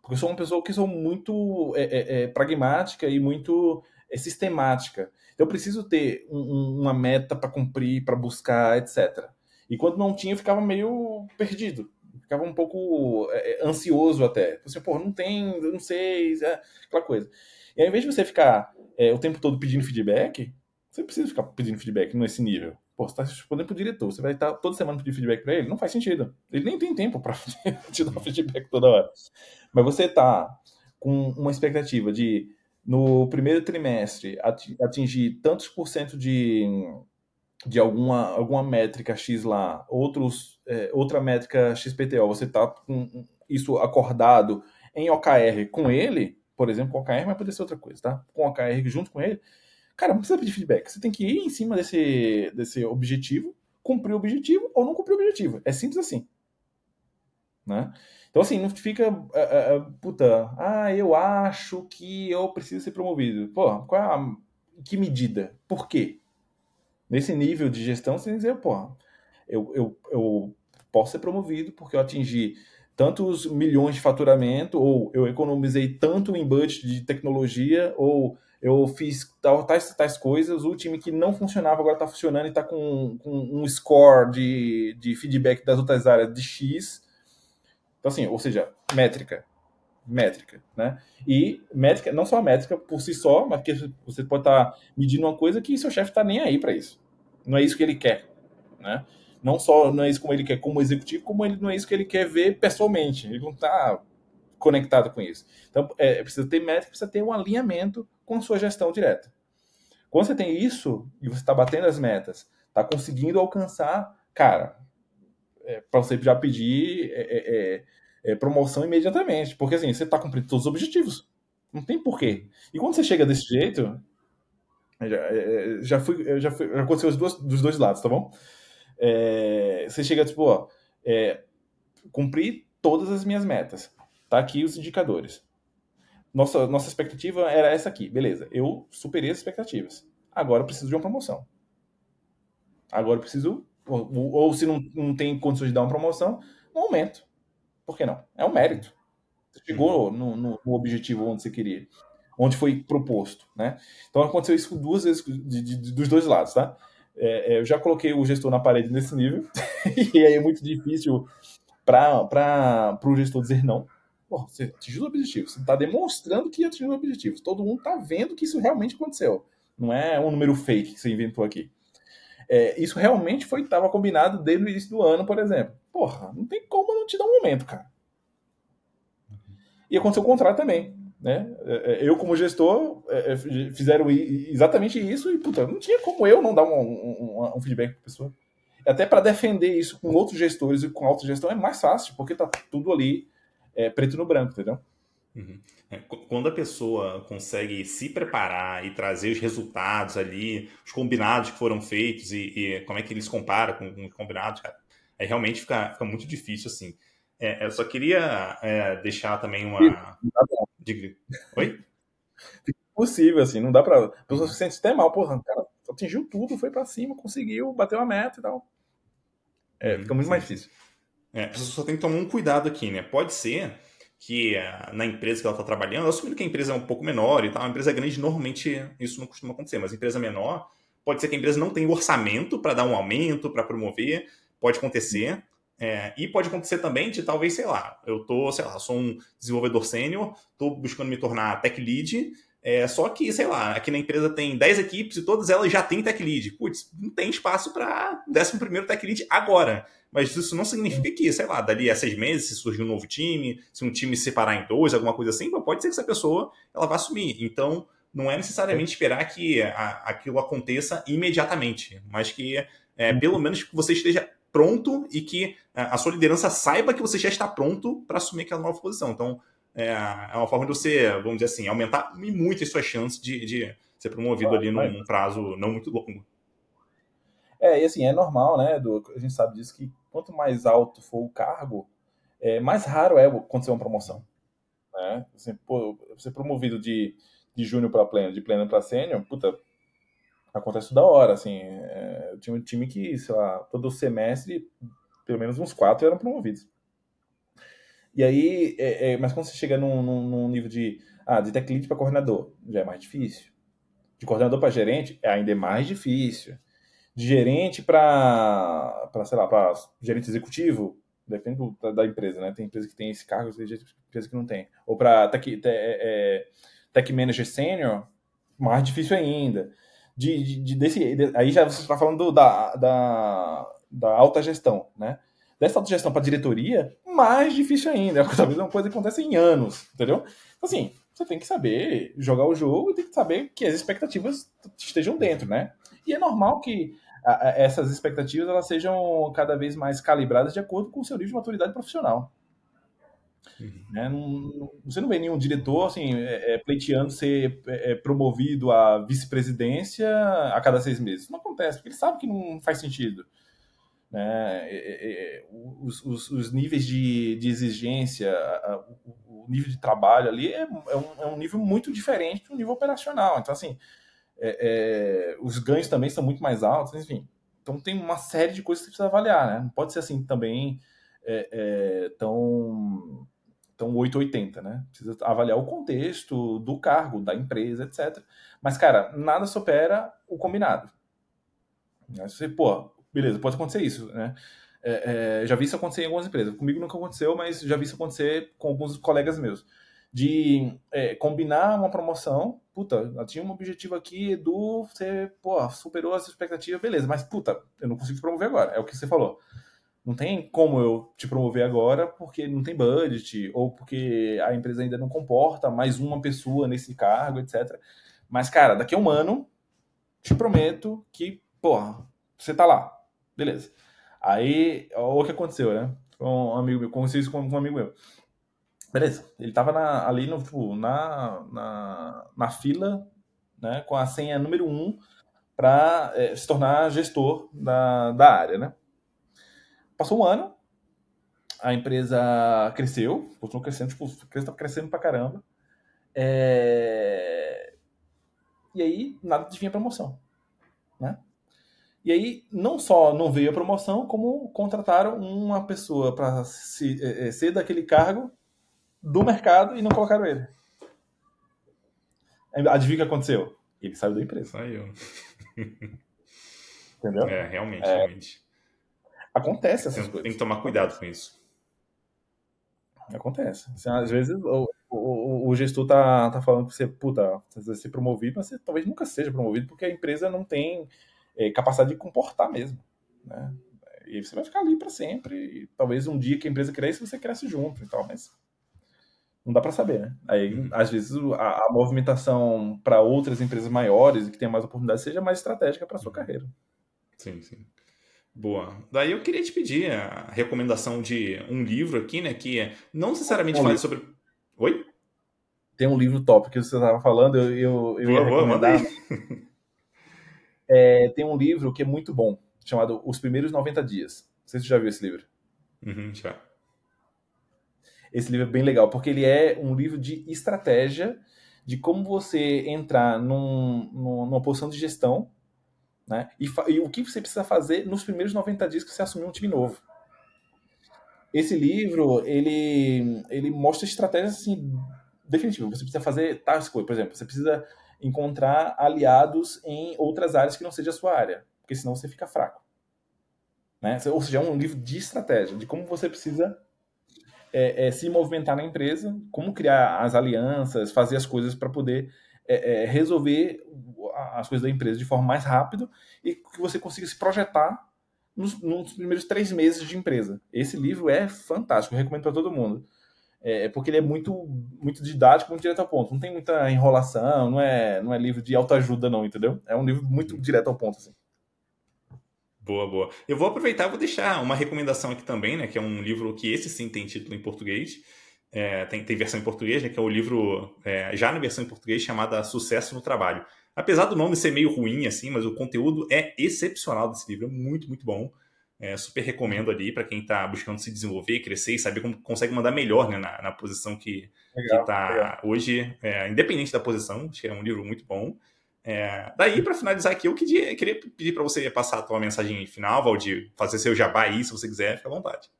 Porque eu sou uma pessoa que sou muito é, é, é pragmática e muito é, sistemática. Então eu preciso ter um, uma meta para cumprir, para buscar, etc. E quando não tinha, eu ficava meio perdido. Ficava um pouco é, ansioso até. Tipo assim, pô, não tem, não sei, aquela coisa. E ao invés de você ficar o tempo todo pedindo feedback, você precisa ficar pedindo feedback nesse nível Pô, você está respondendo para o diretor, você vai estar toda semana pedindo feedback para ele? Não faz sentido. Ele nem tem tempo para [LAUGHS] te dar feedback toda hora. Mas você está com uma expectativa de, no primeiro trimestre, atingir tantos por cento de, de alguma, alguma métrica X lá, outros, é, outra métrica XPTO, você está com isso acordado em OKR com ele, por exemplo, com OKR, mas pode ser outra coisa, tá? Com OKR junto com ele, cara, não precisa pedir feedback. Você tem que ir em cima desse, desse objetivo, cumprir o objetivo ou não cumprir o objetivo. É simples assim. Né? Então, assim, não fica. Uh, uh, puta, ah, eu acho que eu preciso ser promovido. Pô, qual é a. Que medida? Por quê? Nesse nível de gestão, você tem que dizer, pô, eu, eu, eu posso ser promovido porque eu atingi tantos milhões de faturamento, ou eu economizei tanto em budget de tecnologia, ou eu fiz tais, tais coisas, o time que não funcionava agora está funcionando e está com, com, um score de, de feedback das outras áreas de X. Então, assim, ou seja, métrica. Métrica, né? E métrica, não só a métrica por si só, mas que você pode estar tá medindo uma coisa que seu chefe está nem aí para isso. Não é isso que ele quer, né? não só não é isso como ele quer como executivo, como ele não é isso que ele quer ver pessoalmente. Ele não está conectado com isso. Então, é, precisa ter métrica, precisa ter um alinhamento com a sua gestão direta. Quando você tem isso e você está batendo as metas, está conseguindo alcançar, cara, é, para você já pedir é, é, é, é, promoção imediatamente, porque assim, você está cumprindo todos os objetivos. Não tem porquê. E quando você chega desse jeito, já, já, fui, já, fui, já aconteceu dos dois lados, tá bom? é, você chega tipo, ó, é, cumpri todas as minhas metas. Tá aqui os indicadores. Nossa, nossa expectativa era essa aqui. Beleza, eu superei as expectativas. Agora eu preciso de uma promoção. Agora eu preciso, ou, ou se não, não tem condições de dar uma promoção, um aumento. Por que não? É um mérito. Você chegou uhum. no, no, no objetivo onde você queria onde foi proposto, né? Então aconteceu isso duas vezes de, de, dos dois lados, tá? É, é, eu já coloquei o gestor na parede nesse nível, [LAUGHS] e aí é muito difícil para o gestor dizer não. Pô, você atingiu o objetivo, você está demonstrando que atingiu o objetivo. Todo mundo está vendo que isso realmente aconteceu. Não é um número fake que você inventou aqui. É, isso realmente foi estava combinado desde o início do ano, por exemplo. Porra, não tem como não te dar um momento, cara. E aconteceu o contrário também. Né? É, é, eu, como gestor, é, fizeram exatamente isso e, puta, não tinha como eu não dar um, um, um feedback para a pessoa. Até para defender isso com outros gestores e com autogestão é mais fácil, porque tá tudo ali é, preto no branco, entendeu? Uhum. É, quando a pessoa consegue se preparar e trazer os resultados ali, os combinados que foram feitos e, e como é que eles comparam com, com os combinados, cara, aí realmente fica, fica muito difícil assim. É, eu só queria é, deixar também uma. De... Oi? Impossível, assim, não dá pra. A pessoa se sente até mal, porra, cara atingiu tudo, foi pra cima, conseguiu, bateu a meta e tal. É, fica muito sim. mais difícil. É, a pessoa só tem que tomar um cuidado aqui, né? Pode ser que uh, na empresa que ela está trabalhando, assumindo que a empresa é um pouco menor e tal, uma empresa grande normalmente isso não costuma acontecer, mas empresa menor, pode ser que a empresa não tenha orçamento para dar um aumento, para promover, pode acontecer. É, e pode acontecer também de talvez, sei lá, eu tô, sei lá, sou um desenvolvedor sênior, tô buscando me tornar tech lead, é, só que, sei lá, aqui na empresa tem 10 equipes e todas elas já têm tech lead. Putz, não tem espaço para 11 tech lead agora. Mas isso não significa que, sei lá, dali a seis meses, se surgir um novo time, se um time se separar em dois, alguma coisa assim, pode ser que essa pessoa ela vá assumir. Então, não é necessariamente esperar que a, aquilo aconteça imediatamente, mas que é, pelo menos que você esteja pronto e que é, a sua liderança saiba que você já está pronto para assumir aquela nova posição. Então, é, é, uma forma de você, vamos dizer assim, aumentar muito as suas chances de, de ser promovido ali num prazo não muito longo. É, e assim, é normal, né? Do, a gente sabe disso que quanto mais alto for o cargo, é, mais raro é acontecer uma promoção. Né? Assim, pô, ser promovido de, de júnior para pleno, de pleno para sênior, puta, acontece toda hora, assim. É, tinha um time que, sei lá, todo semestre, pelo menos uns quatro eram promovidos. E aí, é, é, mas quando você chega num, num, num, nível de, ah, de tech lead para coordenador, já é mais difícil. De coordenador para gerente, é ainda mais difícil. De gerente para, sei lá, para gerente executivo, depende do, da, empresa, né? Tem empresa que tem esse cargo, tem empresa que não tem. Ou para tech, tech, é, tech manager sênior, mais difícil ainda de, de, de desse, de, aí já você está falando da, da, da alta gestão, né? Dessa alta gestão para diretoria, mais difícil ainda. Talvez é uma coisa que acontece em anos, entendeu? Então, assim, você tem que saber jogar o jogo e tem que saber que as expectativas estejam dentro, né? E é normal que essas expectativas elas sejam cada vez mais calibradas de acordo com o seu nível de maturidade profissional. Uhum. Né? Não, você não vê nenhum diretor assim, é, é, pleiteando ser é, é, promovido à vice-presidência a cada seis meses. Não acontece, porque ele sabe que não faz sentido. Né? É, é, os, os, os, níveis de, de exigência, a, o, nível de trabalho ali é, um, é um nível muito diferente do nível operacional. Então, assim, os ganhos também são muito mais altos, enfim. Então, tem uma série de coisas que você precisa avaliar. Né? Não pode ser assim também tão então, 880, né? Precisa avaliar o contexto do cargo, da empresa, etc. Mas, cara, nada supera o combinado. Você, pô, beleza, pode acontecer isso, né? É, é, já vi isso acontecer em algumas empresas. Comigo nunca aconteceu, mas já vi isso acontecer com alguns colegas meus. De é, combinar uma promoção, puta, tinha um objetivo aqui, Edu, você, pô, superou as expectativas, beleza, mas, puta, eu não consigo te promover agora, é o que você falou. Não tem como eu te promover agora porque não tem budget ou porque a empresa ainda não comporta mais uma pessoa nesse cargo, etc. Mas, cara, daqui a um ano, te prometo que, porra, você tá lá. Beleza. Aí, o que aconteceu, né? Com um amigo meu, com um amigo meu. Beleza. Ele tava na, ali no, tipo, na, na, na fila, né, com a senha número um para é, se tornar gestor da, da área, né? Passou um ano, a empresa cresceu, continuou crescendo, tipo, a tá crescendo pra caramba. É... E aí, nada de vir promoção, né? E aí, não só não veio a promoção, como contrataram uma pessoa para é, é, ser daquele cargo do mercado e não colocaram ele. Adivinha o que aconteceu? Ele saiu da empresa. Saiu. [LAUGHS] Entendeu? É, realmente, é, realmente. Acontece essas tem, coisas. Tem que tomar cuidado com isso. Acontece. Assim, às vezes o, o, o, gestor tá, tá falando que você, puta, você vai ser promovido, mas você talvez nunca seja promovido porque a empresa não tem é, capacidade de comportar mesmo. Né? E você vai ficar ali para sempre. E talvez um dia que a empresa cresça, você cresce junto e tal, mas não dá para saber, né? Aí, uhum. às vezes, a, a movimentação para outras empresas maiores e que tenham mais oportunidades seja mais estratégica para sua carreira. Sim, sim. Boa. Daí eu queria te pedir a recomendação de um livro aqui, né? Que não necessariamente um livro. sobre. Oi? Tem um livro top que você estava falando, eu, eu, eu ia boa, recomendar. [LAUGHS] é, tem um livro que é muito bom, chamado Os Primeiros 90 Dias. Não sei se você já viu esse livro. Uhum, já. Esse livro é bem legal, porque ele é um livro de estratégia de como você entrar num, numa posição de gestão né? E, e, o que você precisa fazer nos primeiros 90 dias que você assumir um time novo. Esse livro, ele, ele mostra estratégias assim, definitivas. Você precisa fazer tais coisas. Por exemplo, você precisa encontrar aliados em outras áreas que não seja a sua área, porque senão você fica fraco. Né? Ou seja, é um livro de estratégia, de como você precisa é, é, se movimentar na empresa, como criar as alianças, fazer as coisas para poder é, é, resolver as coisas da empresa de forma mais rápida e que você consiga se projetar nos, nos primeiros três meses de empresa. Esse livro é fantástico, recomendo para todo mundo. É, porque ele é muito, muito didático, muito direto ao ponto. Não tem muita enrolação, não é, não é livro de autoajuda, não, entendeu? É um livro muito direto ao ponto. Assim. Boa, boa. Eu vou aproveitar e vou deixar uma recomendação aqui também, né? Que é um livro que esse sim tem título em português, é, tem, tem versão em português, né, que é o livro, é, já na versão em português, chamada Sucesso no Trabalho. Apesar do nome ser meio ruim, assim, mas o conteúdo é excepcional desse livro, é muito, muito bom. É, super recomendo ali para quem está buscando se desenvolver, crescer e saber como consegue mandar melhor né, na, na posição que está hoje, é, independente da posição. Acho que é um livro muito bom. É, daí, para finalizar aqui, eu queria, queria pedir para você passar a tua mensagem final, Valdir, fazer seu jabá aí, se você quiser, fica à vontade.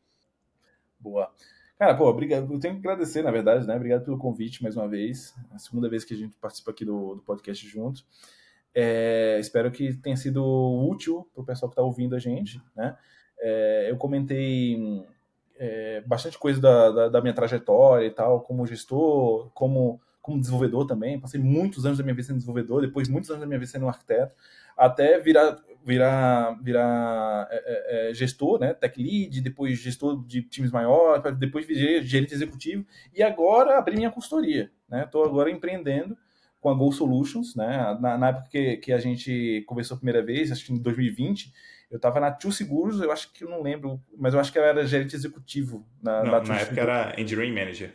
Boa. Cara, pô, obrigado. Eu tenho que agradecer, na verdade, né? Obrigado pelo convite mais uma vez. A segunda vez que a gente participa aqui do, do podcast junto. É, espero que tenha sido útil para o pessoal que está ouvindo a gente, né? É, eu comentei é, bastante coisa da, da, da, minha trajetória e tal, como gestor, como, como desenvolvedor também. Passei muitos anos da minha vida sendo desenvolvedor, depois muitos anos da minha vida sendo arquiteto, até virar virar, virar é, é, é, gestor, né, tech lead, depois gestor de times maiores, depois virei gerente executivo e agora abri minha consultoria, né? Estou agora empreendendo com a Go Solutions, né? Na, na, época que, que a gente conversou a primeira vez, acho que em 2020, eu estava na Tio Seguros, eu acho que eu não lembro, mas eu acho que eu era gerente executivo na, não, na, na época era Engineering Manager.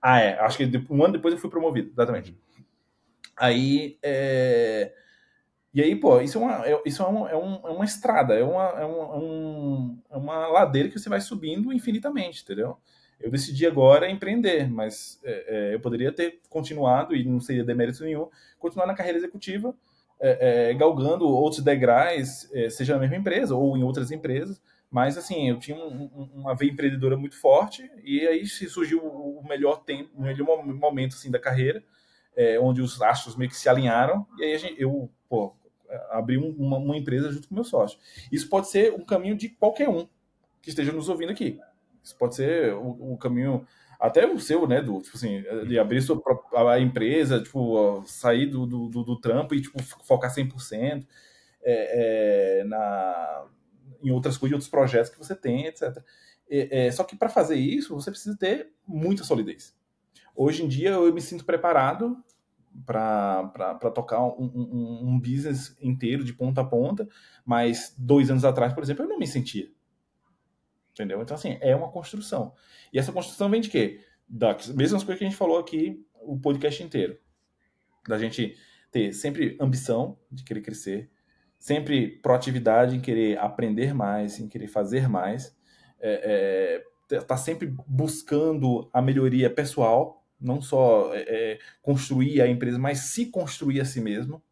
Ah, é. Acho que um ano depois eu fui promovido, exatamente. Aí, é... E aí, pô, isso é uma, é, isso é, uma, é, um, é uma estrada, é uma, é, um, é uma ladeira que você vai subindo infinitamente, entendeu? Eu decidi agora empreender, mas é, é, eu poderia ter continuado, e não seria demérito nenhum, continuar na carreira executiva, é, é, galgando outros degraus, é, seja na mesma empresa ou em outras empresas, mas assim, eu tinha um, um, uma veia empreendedora muito forte, e aí surgiu o melhor tempo, o melhor momento assim, da carreira, onde os astros meio que se alinharam, e aí gente, eu, pô, abrir uma, uma, empresa junto com meu sócio. Isso pode ser um caminho de qualquer um que esteja nos ouvindo aqui. Isso pode ser o, caminho até o seu, né, do tipo assim, de abrir sua a empresa, tipo, sair do, do, do, trampo e tipo focar 100% é, é, na em outras coisas, em outros projetos que você tem, etc. É, é, só que para fazer isso, você precisa ter muita solidez. Hoje em dia eu me sinto preparado para tocar um, um, um, business inteiro de ponta a ponta, mas dois anos atrás, por exemplo, eu não me sentia. Entendeu? Então, assim, é uma construção. E essa construção vem de quê? Das mesmas coisas que a gente falou aqui o podcast inteiro. Da gente ter sempre ambição de querer crescer, sempre proatividade em querer aprender mais, em querer fazer mais, é, é, tá sempre buscando a melhoria pessoal, não só é, é, construir a empresa, mas se construir a si mesmo.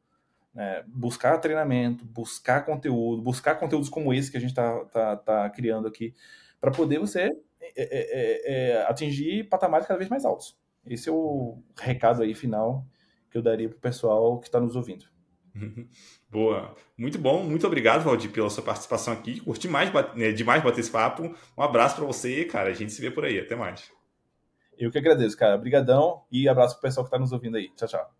Né? Buscar treinamento, buscar conteúdo, buscar conteúdos como esse que a gente está tá, tá criando aqui, para poder você é, é, atingir patamares cada vez mais altos. Esse é o recado aí final que eu daria para o pessoal que está nos ouvindo. [LAUGHS] Boa. Muito bom. Muito obrigado, Valdir, pela sua participação aqui. Curti mais, né, demais bater esse papo. Um abraço para você, cara. A gente se vê por aí. Até mais. Eu que agradeço, cara. Obrigadão e abraço pro pessoal que está nos ouvindo aí. Tchau, tchau.